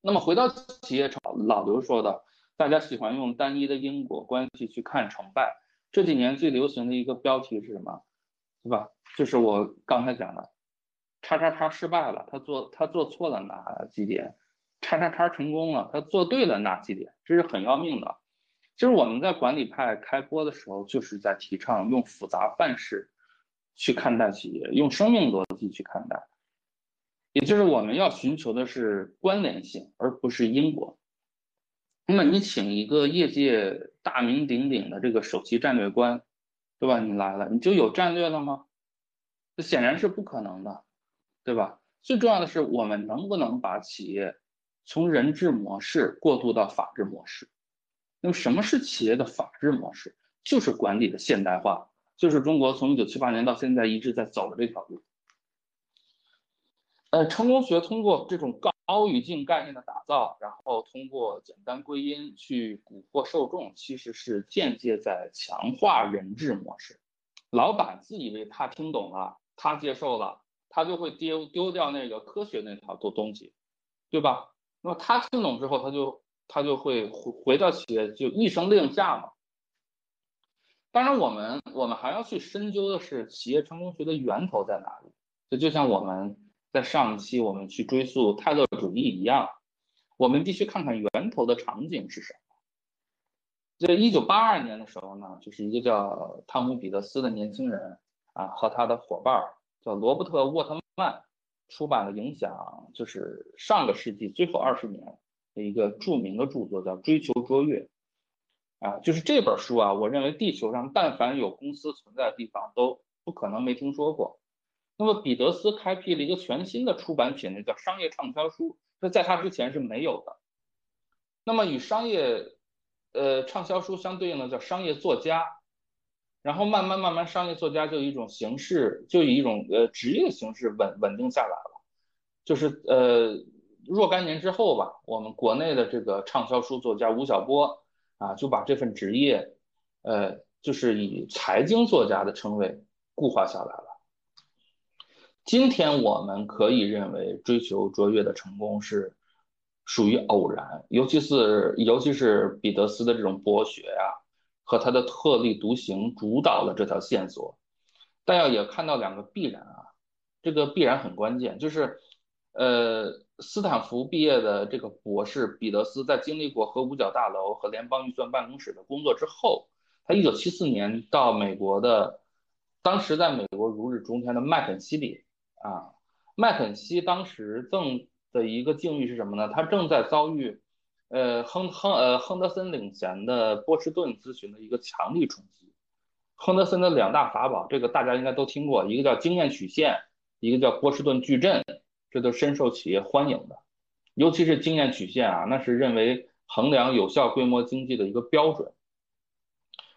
那么回到企业炒，老刘说的，大家喜欢用单一的因果关系去看成败。这几年最流行的一个标题是什么？对吧？就是我刚才讲的，叉叉叉失败了，他做他做错了哪几点？叉叉叉成功了，他做对了哪几点？这是很要命的。其实我们在管理派开播的时候，就是在提倡用复杂范式去看待企业，用生命逻辑去看待，也就是我们要寻求的是关联性，而不是因果。那么你请一个业界大名鼎鼎的这个首席战略官，对吧？你来了，你就有战略了吗？这显然是不可能的，对吧？最重要的是，我们能不能把企业从人治模式过渡到法治模式？那么什么是企业的法治模式？就是管理的现代化，就是中国从一九七八年到现在一直在走的这条路。呃，成功学通过这种高语境概念的打造，然后通过简单归因去蛊惑受众，其实是间接在强化人治模式。老板自以为他听懂了，他接受了，他就会丢丢掉那个科学那套东东西，对吧？那么他听懂之后，他就。他就会回回到企业就一声令下嘛。当然，我们我们还要去深究的是企业成功学的源头在哪里。这就像我们在上一期我们去追溯泰勒主义一样，我们必须看看源头的场景是什么。在一九八二年的时候呢，就是一个叫汤姆彼得斯的年轻人啊，和他的伙伴儿叫罗伯特沃特曼，出版了影响就是上个世纪最后二十年的。一个著名的著作叫《追求卓越》，啊，就是这本书啊，我认为地球上但凡有公司存在的地方，都不可能没听说过。那么彼得斯开辟了一个全新的出版品，类叫商业畅销书，这在他之前是没有的。那么与商业呃，畅销书相对应的叫商业作家，然后慢慢慢慢，商业作家就以一种形式，就以一种呃职业形式稳稳定下来了。就是呃若干年之后吧，我们国内的这个畅销书作家吴晓波啊，就把这份职业，呃，就是以财经作家的称谓固化下来了。今天我们可以认为，追求卓越的成功是。属于偶然，尤其是尤其是彼得斯的这种博学呀，和他的特立独行主导了这条线索。但要也看到两个必然啊，这个必然很关键，就是呃，斯坦福毕业的这个博士彼得斯，在经历过核五角大楼和联邦预算办公室的工作之后，他一九七四年到美国的，当时在美国如日中天的麦肯锡里啊，麦肯锡当时正。的一个境遇是什么呢？他正在遭遇，呃，亨亨呃亨德森领衔的波士顿咨询的一个强力冲击。亨德森的两大法宝，这个大家应该都听过，一个叫经验曲线，一个叫波士顿矩阵，这都深受企业欢迎的。尤其是经验曲线啊，那是认为衡量有效规模经济的一个标准。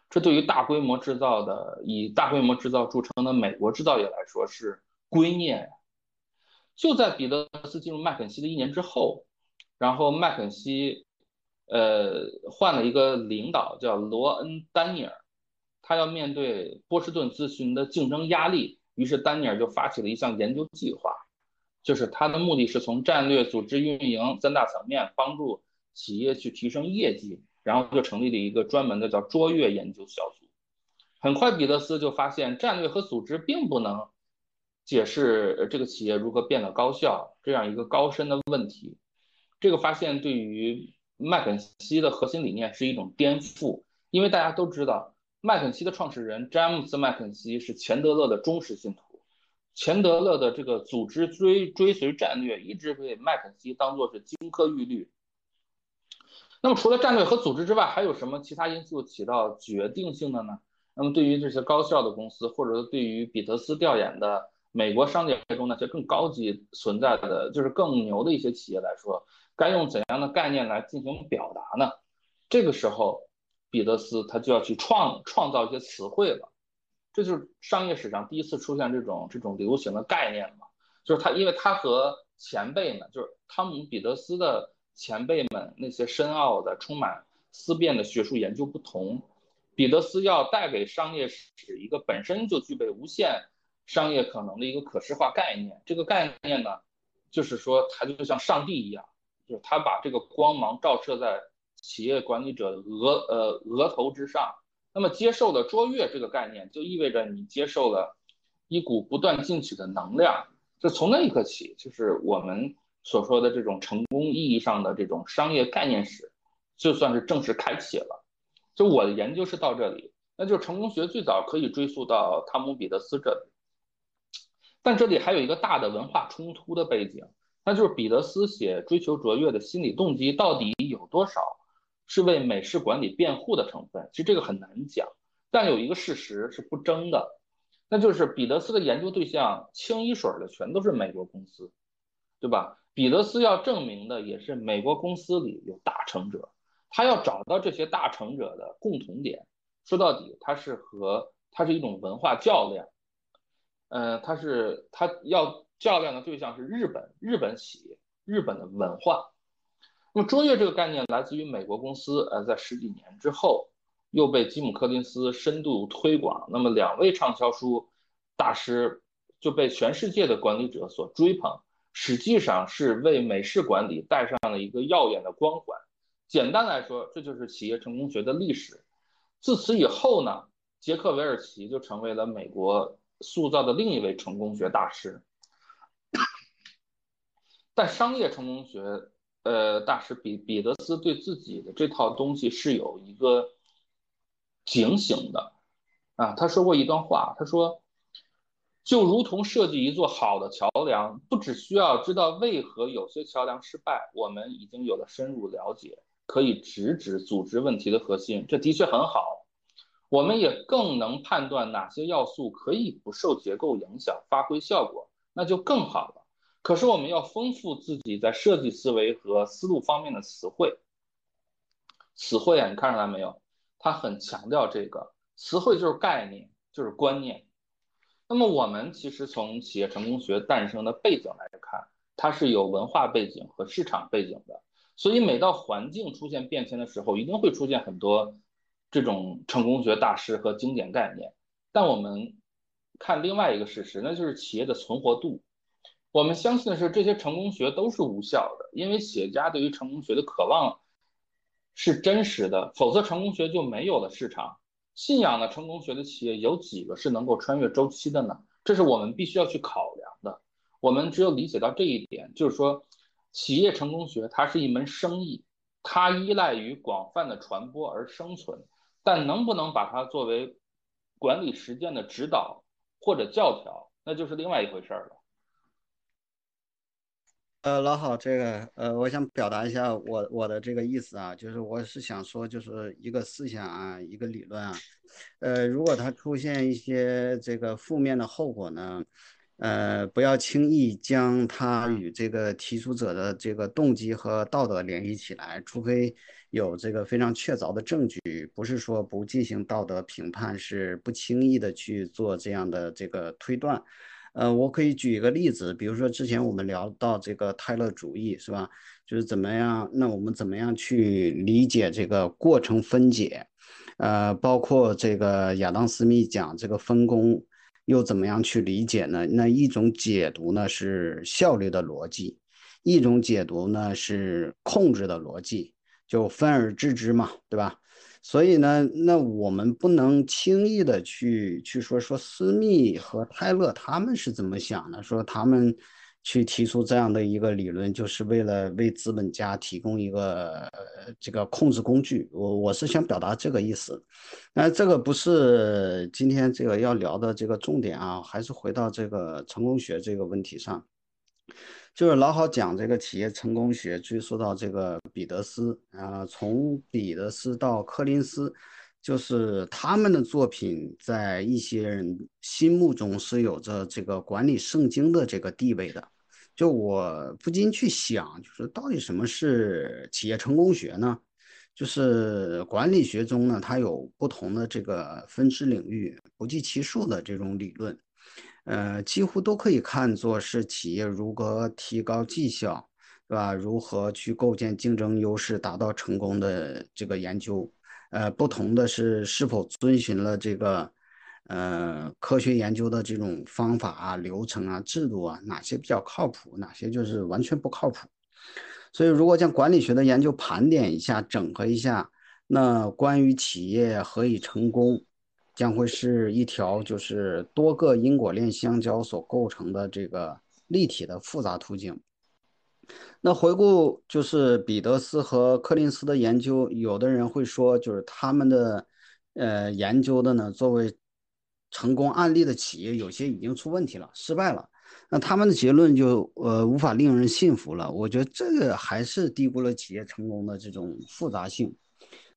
这对于大规模制造的，以大规模制造著称的美国制造业来说是圭臬。就在彼得斯进入麦肯锡的一年之后，然后麦肯锡，呃，换了一个领导，叫罗恩·丹尼尔，他要面对波士顿咨询的竞争压力，于是丹尼尔就发起了一项研究计划，就是他的目的是从战略、组织、运营三大层面帮助企业去提升业绩，然后就成立了一个专门的叫卓越研究小组。很快，彼得斯就发现战略和组织并不能。解释这个企业如何变得高效这样一个高深的问题，这个发现对于麦肯锡的核心理念是一种颠覆，因为大家都知道麦肯锡的创始人詹姆斯麦肯锡是钱德勒的忠实信徒，钱德勒的这个组织追追随战略一直被麦肯锡当做是金科玉律。那么除了战略和组织之外，还有什么其他因素起到决定性的呢？那么对于这些高效的公司，或者说对于彼得斯调研的。美国商界中那些更高级存在的，就是更牛的一些企业来说，该用怎样的概念来进行表达呢？这个时候，彼得斯他就要去创创造一些词汇了，这就是商业史上第一次出现这种这种流行的概念嘛。就是他，因为他和前辈们，就是汤姆彼得斯的前辈们那些深奥的、充满思辨的学术研究不同，彼得斯要带给商业史一个本身就具备无限。商业可能的一个可视化概念，这个概念呢，就是说它就像上帝一样，就是他把这个光芒照射在企业管理者额呃额头之上。那么接受了卓越这个概念，就意味着你接受了一股不断进取的能量。就从那一刻起，就是我们所说的这种成功意义上的这种商业概念史，就算是正式开启了。就我的研究是到这里，那就是成功学最早可以追溯到汤姆彼得斯这里。但这里还有一个大的文化冲突的背景，那就是彼得斯写追求卓越的心理动机到底有多少是为美式管理辩护的成分？其实这个很难讲。但有一个事实是不争的，那就是彼得斯的研究对象清一水的全都是美国公司，对吧？彼得斯要证明的也是美国公司里有大成者，他要找到这些大成者的共同点。说到底，他是和他是一种文化较量。呃，他是他要较量的对象是日本，日本企业，日本的文化。那么卓越这个概念来自于美国公司，呃，在十几年之后又被吉姆·柯林斯深度推广。那么两位畅销书大师就被全世界的管理者所追捧，实际上是为美式管理带上了一个耀眼的光环。简单来说，这就是企业成功学的历史。自此以后呢，杰克·韦尔奇就成为了美国。塑造的另一位成功学大师，但商业成功学，呃，大师比彼得斯对自己的这套东西是有一个警醒的啊。他说过一段话，他说：“就如同设计一座好的桥梁，不只需要知道为何有些桥梁失败，我们已经有了深入了解，可以直指组织问题的核心。这的确很好。”我们也更能判断哪些要素可以不受结构影响发挥效果，那就更好了。可是我们要丰富自己在设计思维和思路方面的词汇。词汇啊，你看出来没有？它很强调这个词汇就是概念，就是观念。那么我们其实从企业成功学诞生的背景来看，它是有文化背景和市场背景的。所以每到环境出现变迁的时候，一定会出现很多这种成功学大师和经典概念。但我们看另外一个事实，那就是企业的存活度。我们相信的是，这些成功学都是无效的，因为企业家对于成功学的渴望是真实的，否则成功学就没有了市场。信仰的成功学的企业有几个是能够穿越周期的呢？这是我们必须要去考量的。我们只有理解到这一点，就是说，企业成功学它是一门生意，它依赖于广泛的传播而生存，但能不能把它作为管理实践的指导或者教条，那就是另外一回事了。呃，老好，这个呃，我想表达一下我我的这个意思啊，就是我是想说，就是一个思想啊，一个理论啊，呃，如果它出现一些这个负面的后果呢，呃，不要轻易将它与这个提出者的这个动机和道德联系起来，除非有这个非常确凿的证据，不是说不进行道德评判，是不轻易的去做这样的这个推断。呃，我可以举一个例子，比如说之前我们聊到这个泰勒主义，是吧？就是怎么样？那我们怎么样去理解这个过程分解？呃，包括这个亚当斯密讲这个分工，又怎么样去理解呢？那一种解读呢是效率的逻辑，一种解读呢是控制的逻辑，就分而治之嘛，对吧？所以呢，那我们不能轻易的去去说说斯密和泰勒他们是怎么想的，说他们去提出这样的一个理论，就是为了为资本家提供一个这个控制工具。我我是想表达这个意思，那这个不是今天这个要聊的这个重点啊，还是回到这个成功学这个问题上。就是老好讲这个企业成功学，追溯到这个彼得斯啊，从彼得斯到柯林斯，就是他们的作品在一些人心目中是有着这个管理圣经的这个地位的。就我不禁去想，就是到底什么是企业成功学呢？就是管理学中呢，它有不同的这个分支领域，不计其数的这种理论。呃，几乎都可以看作是企业如何提高绩效，是吧？如何去构建竞争优势，达到成功的这个研究。呃，不同的是是否遵循了这个呃科学研究的这种方法啊、流程啊、制度啊，哪些比较靠谱，哪些就是完全不靠谱。所以，如果将管理学的研究盘点一下、整合一下，那关于企业何以成功？将会是一条就是多个因果链相交所构成的这个立体的复杂途径。那回顾就是彼得斯和柯林斯的研究，有的人会说，就是他们的呃研究的呢，作为成功案例的企业，有些已经出问题了，失败了。那他们的结论就呃无法令人信服了。我觉得这个还是低估了企业成功的这种复杂性。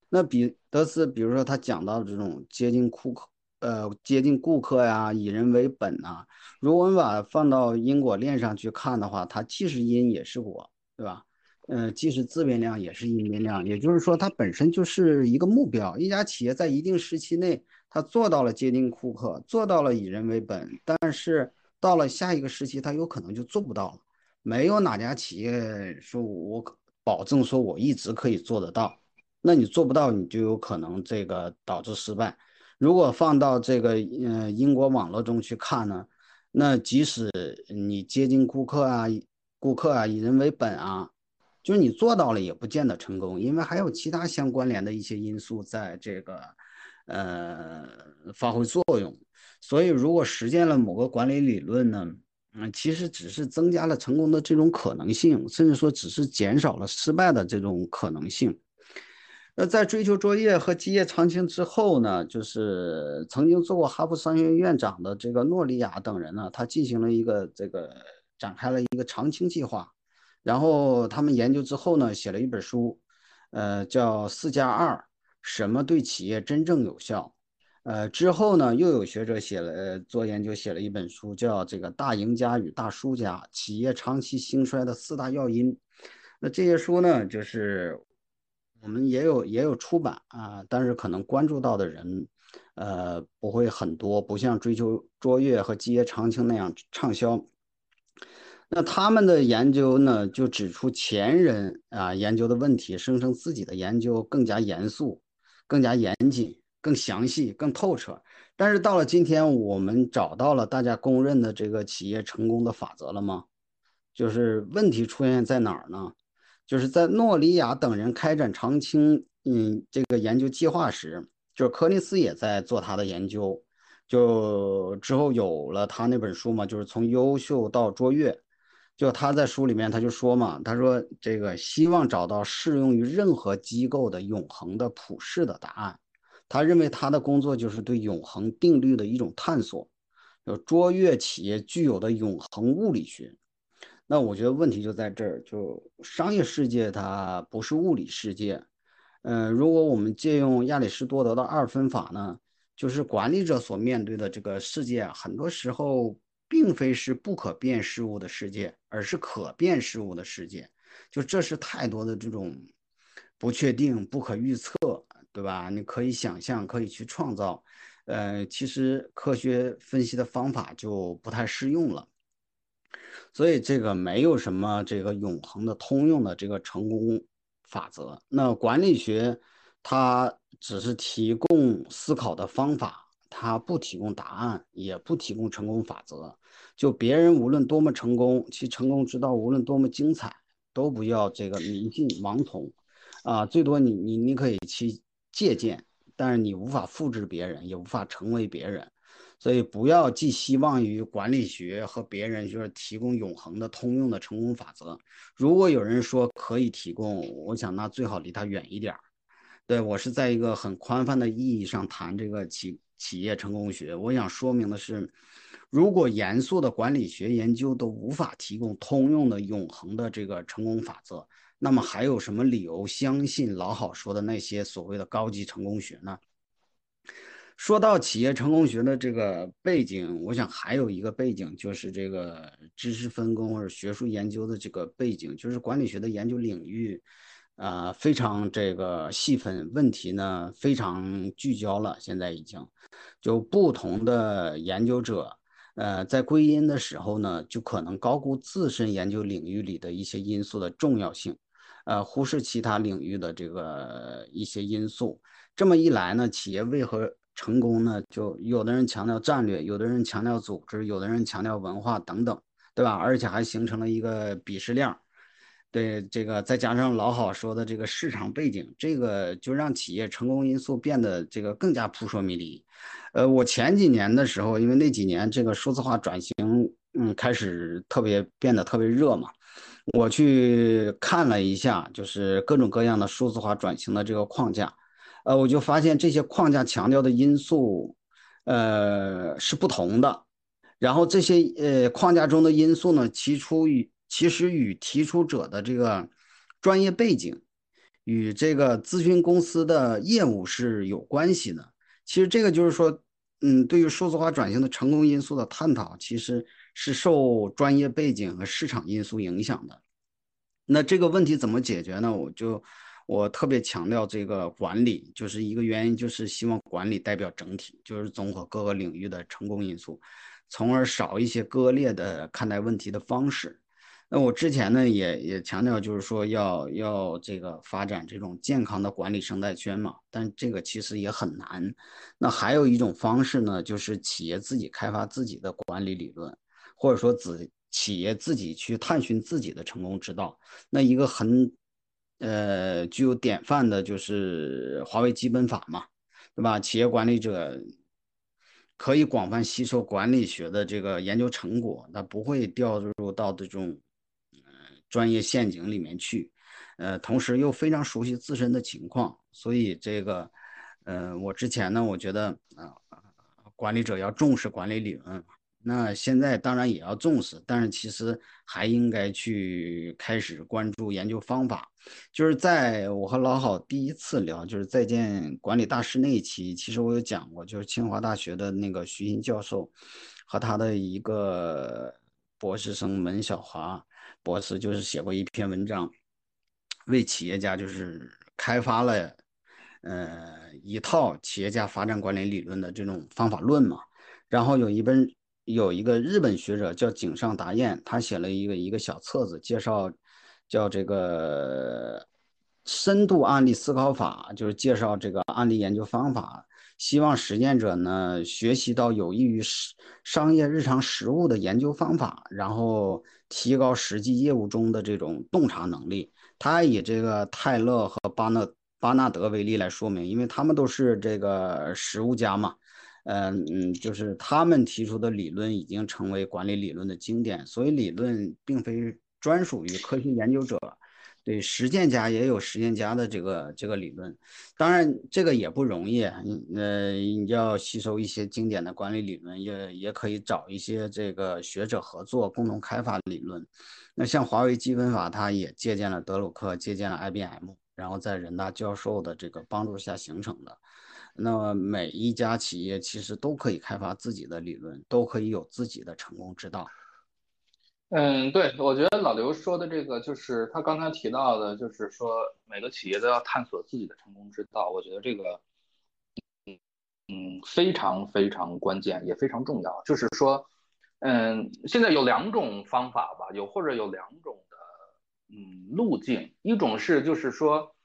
那彼得斯，比如说他讲到这种接近顾客，呃，接近顾客呀，以人为本呐。如果我们把它放到因果链上去看的话，它既是因也是果，对吧？呃，既是自变量也是因变量，也就是说它本身就是一个目标。一家企业在一定时期内，它做到了接近顾客，做到了以人为本，但是到了下一个时期，它有可能就做不到了。没有哪家企业说我保证说我一直可以做得到。那你做不到，你就有可能这个导致失败。如果放到这个呃英国网络中去看呢，那即使你接近顾客啊，顾客啊以人为本啊，就是你做到了也不见得成功，因为还有其他相关联的一些因素在这个呃发挥作用。所以如果实践了某个管理理论呢，嗯，其实只是增加了成功的这种可能性，甚至说只是减少了失败的这种可能性。那在追求卓越和基业长青之后呢，就是曾经做过哈佛商学院院长的这个诺里亚等人呢，他进行了一个这个展开了一个长青计划，然后他们研究之后呢，写了一本书，呃，叫四加二，什么对企业真正有效？呃，之后呢，又有学者写了做研究，写了一本书，叫这个大赢家与大输家，企业长期兴衰的四大要因。那这些书呢，就是。我们也有也有出版啊，但是可能关注到的人，呃，不会很多，不像追求卓越和基业长青那样畅销。那他们的研究呢，就指出前人啊研究的问题，声称自己的研究更加严肃、更加严谨、更详细、更透彻。但是到了今天，我们找到了大家公认的这个企业成功的法则了吗？就是问题出现在哪儿呢？就是在诺里亚等人开展长青嗯这个研究计划时，就是柯尼斯也在做他的研究，就之后有了他那本书嘛，就是从优秀到卓越。就他在书里面他就说嘛，他说这个希望找到适用于任何机构的永恒的普世的答案。他认为他的工作就是对永恒定律的一种探索，有卓越企业具有的永恒物理学。那我觉得问题就在这儿，就商业世界它不是物理世界。嗯，如果我们借用亚里士多德的二分法呢，就是管理者所面对的这个世界，很多时候。并非是不可变事物的世界，而是可变事物的世界。就这是太多的这种不确定、不可预测，对吧？你可以想象，可以去创造。呃，其实科学分析的方法就不太适用了。所以这个没有什么这个永恒的通用的这个成功法则。那管理学它只是提供思考的方法。它不提供答案，也不提供成功法则。就别人无论多么成功，其成功之道无论多么精彩，都不要这个迷信盲从，啊，最多你你你可以去借鉴，但是你无法复制别人，也无法成为别人。所以不要寄希望于管理学和别人就是提供永恒的通用的成功法则。如果有人说可以提供，我想那最好离他远一点儿。对我是在一个很宽泛的意义上谈这个企。企业成功学，我想说明的是，如果严肃的管理学研究都无法提供通用的、永恒的这个成功法则，那么还有什么理由相信老好说的那些所谓的高级成功学呢？说到企业成功学的这个背景，我想还有一个背景就是这个知识分工或者学术研究的这个背景，就是管理学的研究领域。啊，非常这个细分问题呢，非常聚焦了。现在已经，就不同的研究者，呃，在归因的时候呢，就可能高估自身研究领域里的一些因素的重要性，呃，忽视其他领域的这个一些因素。这么一来呢，企业为何成功呢？就有的人强调战略，有的人强调组织，有的人强调文化等等，对吧？而且还形成了一个鄙视链。对这个，再加上老好说的这个市场背景，这个就让企业成功因素变得这个更加扑朔迷离。呃，我前几年的时候，因为那几年这个数字化转型，嗯，开始特别变得特别热嘛，我去看了一下，就是各种各样的数字化转型的这个框架，呃，我就发现这些框架强调的因素，呃，是不同的。然后这些呃框架中的因素呢，提出与其实与提出者的这个专业背景，与这个咨询公司的业务是有关系的。其实这个就是说，嗯，对于数字化转型的成功因素的探讨，其实是受专业背景和市场因素影响的。那这个问题怎么解决呢？我就我特别强调这个管理，就是一个原因，就是希望管理代表整体，就是综合各个领域的成功因素，从而少一些割裂的看待问题的方式。那我之前呢也也强调，就是说要要这个发展这种健康的管理生态圈嘛，但这个其实也很难。那还有一种方式呢，就是企业自己开发自己的管理理论，或者说自企业自己去探寻自己的成功之道。那一个很呃具有典范的就是华为基本法嘛，对吧？企业管理者可以广泛吸收管理学的这个研究成果，那不会掉入到这种。专业陷阱里面去，呃，同时又非常熟悉自身的情况，所以这个，呃，我之前呢，我觉得啊，管理者要重视管理理论，那现在当然也要重视，但是其实还应该去开始关注研究方法。就是在我和老郝第一次聊，就是再见管理大师那一期，其实我有讲过，就是清华大学的那个徐新教授和他的一个博士生门小华。博士就是写过一篇文章，为企业家就是开发了呃一套企业家发展管理理论的这种方法论嘛。然后有一本有一个日本学者叫井上达彦，他写了一个一个小册子，介绍叫这个深度案例思考法，就是介绍这个案例研究方法。希望实践者呢学习到有益于商业日常实务的研究方法，然后提高实际业务中的这种洞察能力。他以这个泰勒和巴纳巴纳德为例来说明，因为他们都是这个实务家嘛，嗯嗯，就是他们提出的理论已经成为管理理论的经典，所以理论并非专属于科学研究者。对实践家也有实践家的这个这个理论，当然这个也不容易，呃，你要吸收一些经典的管理理论，也也可以找一些这个学者合作，共同开发理论。那像华为积分法，它也借鉴了德鲁克，借鉴了 IBM，然后在人大教授的这个帮助下形成的。那么每一家企业其实都可以开发自己的理论，都可以有自己的成功之道。嗯，对，我觉得老刘说的这个，就是他刚才提到的，就是说每个企业都要探索自己的成功之道。我觉得这个，嗯，非常非常关键，也非常重要。就是说，嗯，现在有两种方法吧，有或者有两种的，嗯，路径。一种是就是说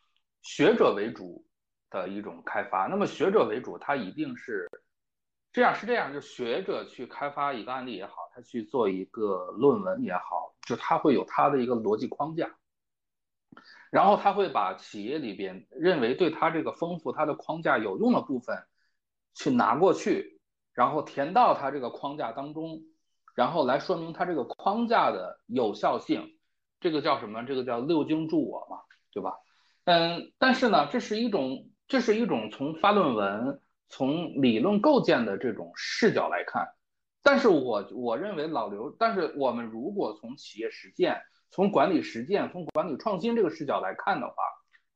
学者为主的一种开发。那么学者为主，他一定是。这样是这样，就学者去开发一个案例也好，他去做一个论文也好，就他会有他的一个逻辑框架，然后他会把企业里边认为对他这个丰富他的框架有用的部分，去拿过去，然后填到他这个框架当中，然后来说明他这个框架的有效性，这个叫什么？这个叫六经注我嘛，对吧？嗯，但是呢，这是一种，这是一种从发论文。从理论构建的这种视角来看，但是我我认为老刘，但是我们如果从企业实践、从管理实践、从管理创新这个视角来看的话，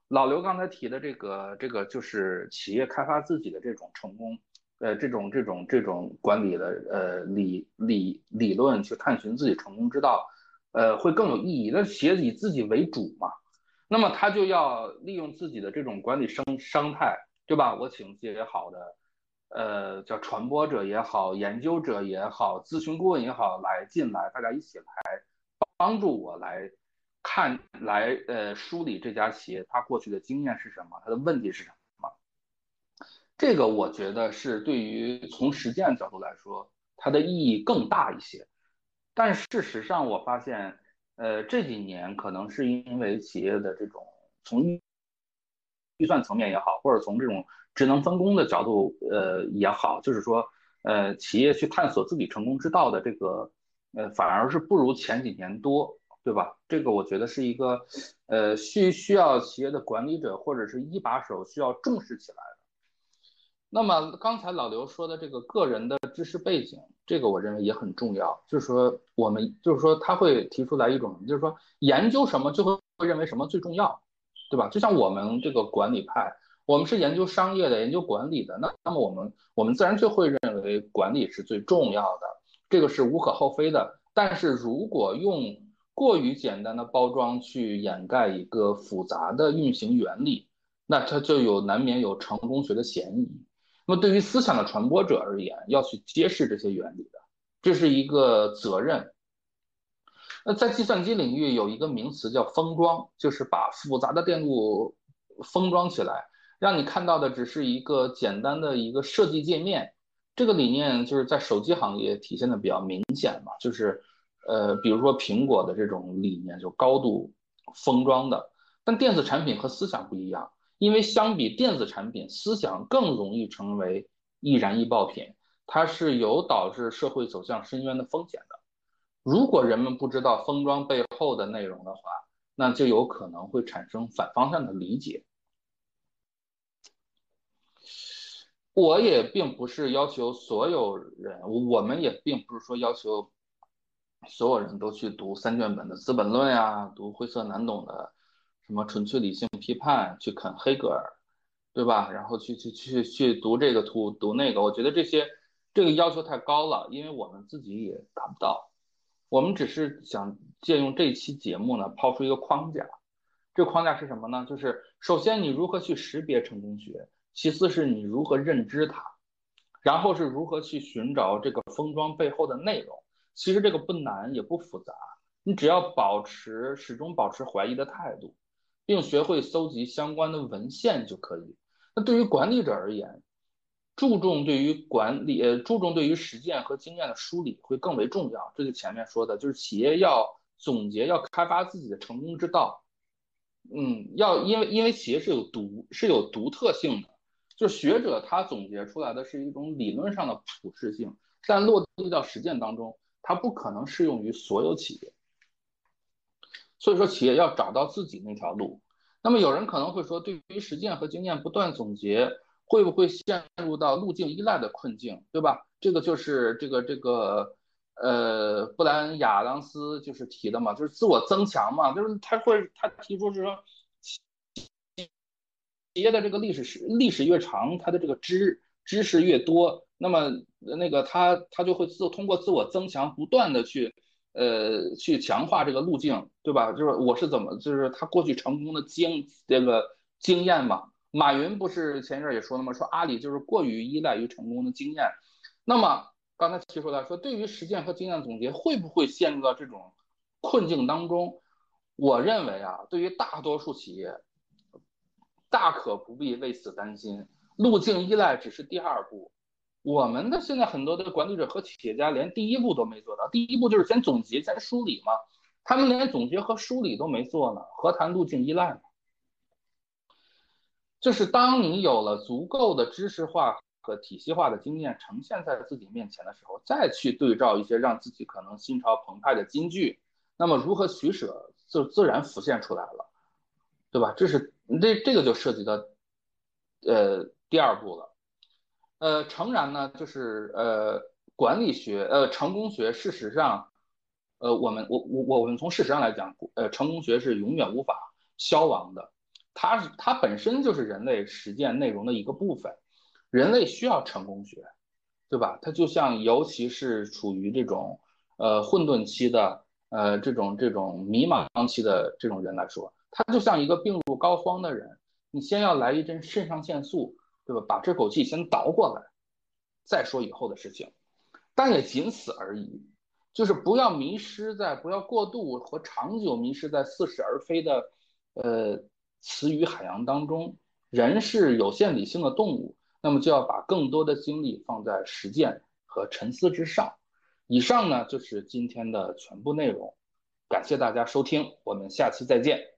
老刘刚才提的这个这个就是企业开发自己的这种成功，呃，这种这种这种管理的呃理理理论去探寻自己成功之道，呃，会更有意义。那企业以自己为主嘛，那么他就要利用自己的这种管理生生态。对吧？我请一些好的，呃，叫传播者也好，研究者也好，咨询顾问也好，来进来，大家一起来帮助我来看，来呃梳理这家企业它过去的经验是什么，它的问题是什么。这个我觉得是对于从实践角度来说，它的意义更大一些。但事实上，我发现，呃，这几年可能是因为企业的这种从预算层面也好，或者从这种职能分工的角度，呃也好，就是说，呃，企业去探索自己成功之道的这个，呃，反而是不如前几年多，对吧？这个我觉得是一个，呃，需需要企业的管理者或者是一把手需要重视起来。那么刚才老刘说的这个个人的知识背景，这个我认为也很重要，就是说我们就是说他会提出来一种，就是说研究什么就会认为什么最重要。对吧？就像我们这个管理派，我们是研究商业的、研究管理的，那那么我们我们自然就会认为管理是最重要的，这个是无可厚非的。但是如果用过于简单的包装去掩盖一个复杂的运行原理，那它就有难免有成功学的嫌疑。那么对于思想的传播者而言，要去揭示这些原理的，这是一个责任。那在计算机领域有一个名词叫封装，就是把复杂的电路封装起来，让你看到的只是一个简单的一个设计界面。这个理念就是在手机行业体现的比较明显嘛，就是呃，比如说苹果的这种理念就高度封装的。但电子产品和思想不一样，因为相比电子产品，思想更容易成为易燃易爆品，它是有导致社会走向深渊的风险的。如果人们不知道封装背后的内容的话，那就有可能会产生反方向的理解。我也并不是要求所有人，我们也并不是说要求所有人都去读三卷本的《资本论》呀，读晦涩难懂的什么《纯粹理性批判》，去啃黑格尔，对吧？然后去去去去读这个图读那个，我觉得这些这个要求太高了，因为我们自己也达不到。我们只是想借用这期节目呢，抛出一个框架，这个框架是什么呢？就是首先你如何去识别成功学，其次是你如何认知它，然后是如何去寻找这个封装背后的内容。其实这个不难也不复杂，你只要保持始终保持怀疑的态度，并学会搜集相关的文献就可以。那对于管理者而言，注重对于管理呃注重对于实践和经验的梳理会更为重要。这就前面说的，就是企业要总结，要开发自己的成功之道。嗯，要因为因为企业是有独是有独特性的，就学者他总结出来的是一种理论上的普适性，但落地到实践当中，它不可能适用于所有企业。所以说，企业要找到自己那条路。那么有人可能会说，对于实践和经验不断总结。会不会陷入到路径依赖的困境，对吧？这个就是这个这个呃，布莱恩亚当斯就是提的嘛，就是自我增强嘛，就是他会他提出是说，企业的这个历史是历史越长，它的这个知知识越多，那么那个他他就会自通过自我增强，不断的去呃去强化这个路径，对吧？就是我是怎么就是他过去成功的经这个经验嘛。马云不是前一阵也说了吗？说阿里就是过于依赖于成功的经验。那么刚才提出来说，对于实践和经验总结，会不会陷入到这种困境当中？我认为啊，对于大多数企业，大可不必为此担心。路径依赖只是第二步。我们的现在很多的管理者和企业家连第一步都没做到，第一步就是先总结、先梳理嘛。他们连总结和梳理都没做呢，何谈路径依赖呢？就是当你有了足够的知识化和体系化的经验呈现在自己面前的时候，再去对照一些让自己可能心潮澎湃的金句，那么如何取舍就自然浮现出来了，对吧？这是这这个就涉及到呃第二步了，呃，诚然呢，就是呃管理学呃成功学，事实上，呃我们我我我们从事实上来讲，呃成功学是永远无法消亡的。它是它本身就是人类实践内容的一个部分，人类需要成功学，对吧？它就像尤其是处于这种呃混沌期的呃这种这种迷茫期的这种人来说，他就像一个病入膏肓的人，你先要来一针肾上腺素，对吧？把这口气先倒过来，再说以后的事情，但也仅此而已，就是不要迷失在不要过度和长久迷失在似是而非的呃。词语海洋当中，人是有限理性的动物，那么就要把更多的精力放在实践和沉思之上。以上呢就是今天的全部内容，感谢大家收听，我们下期再见。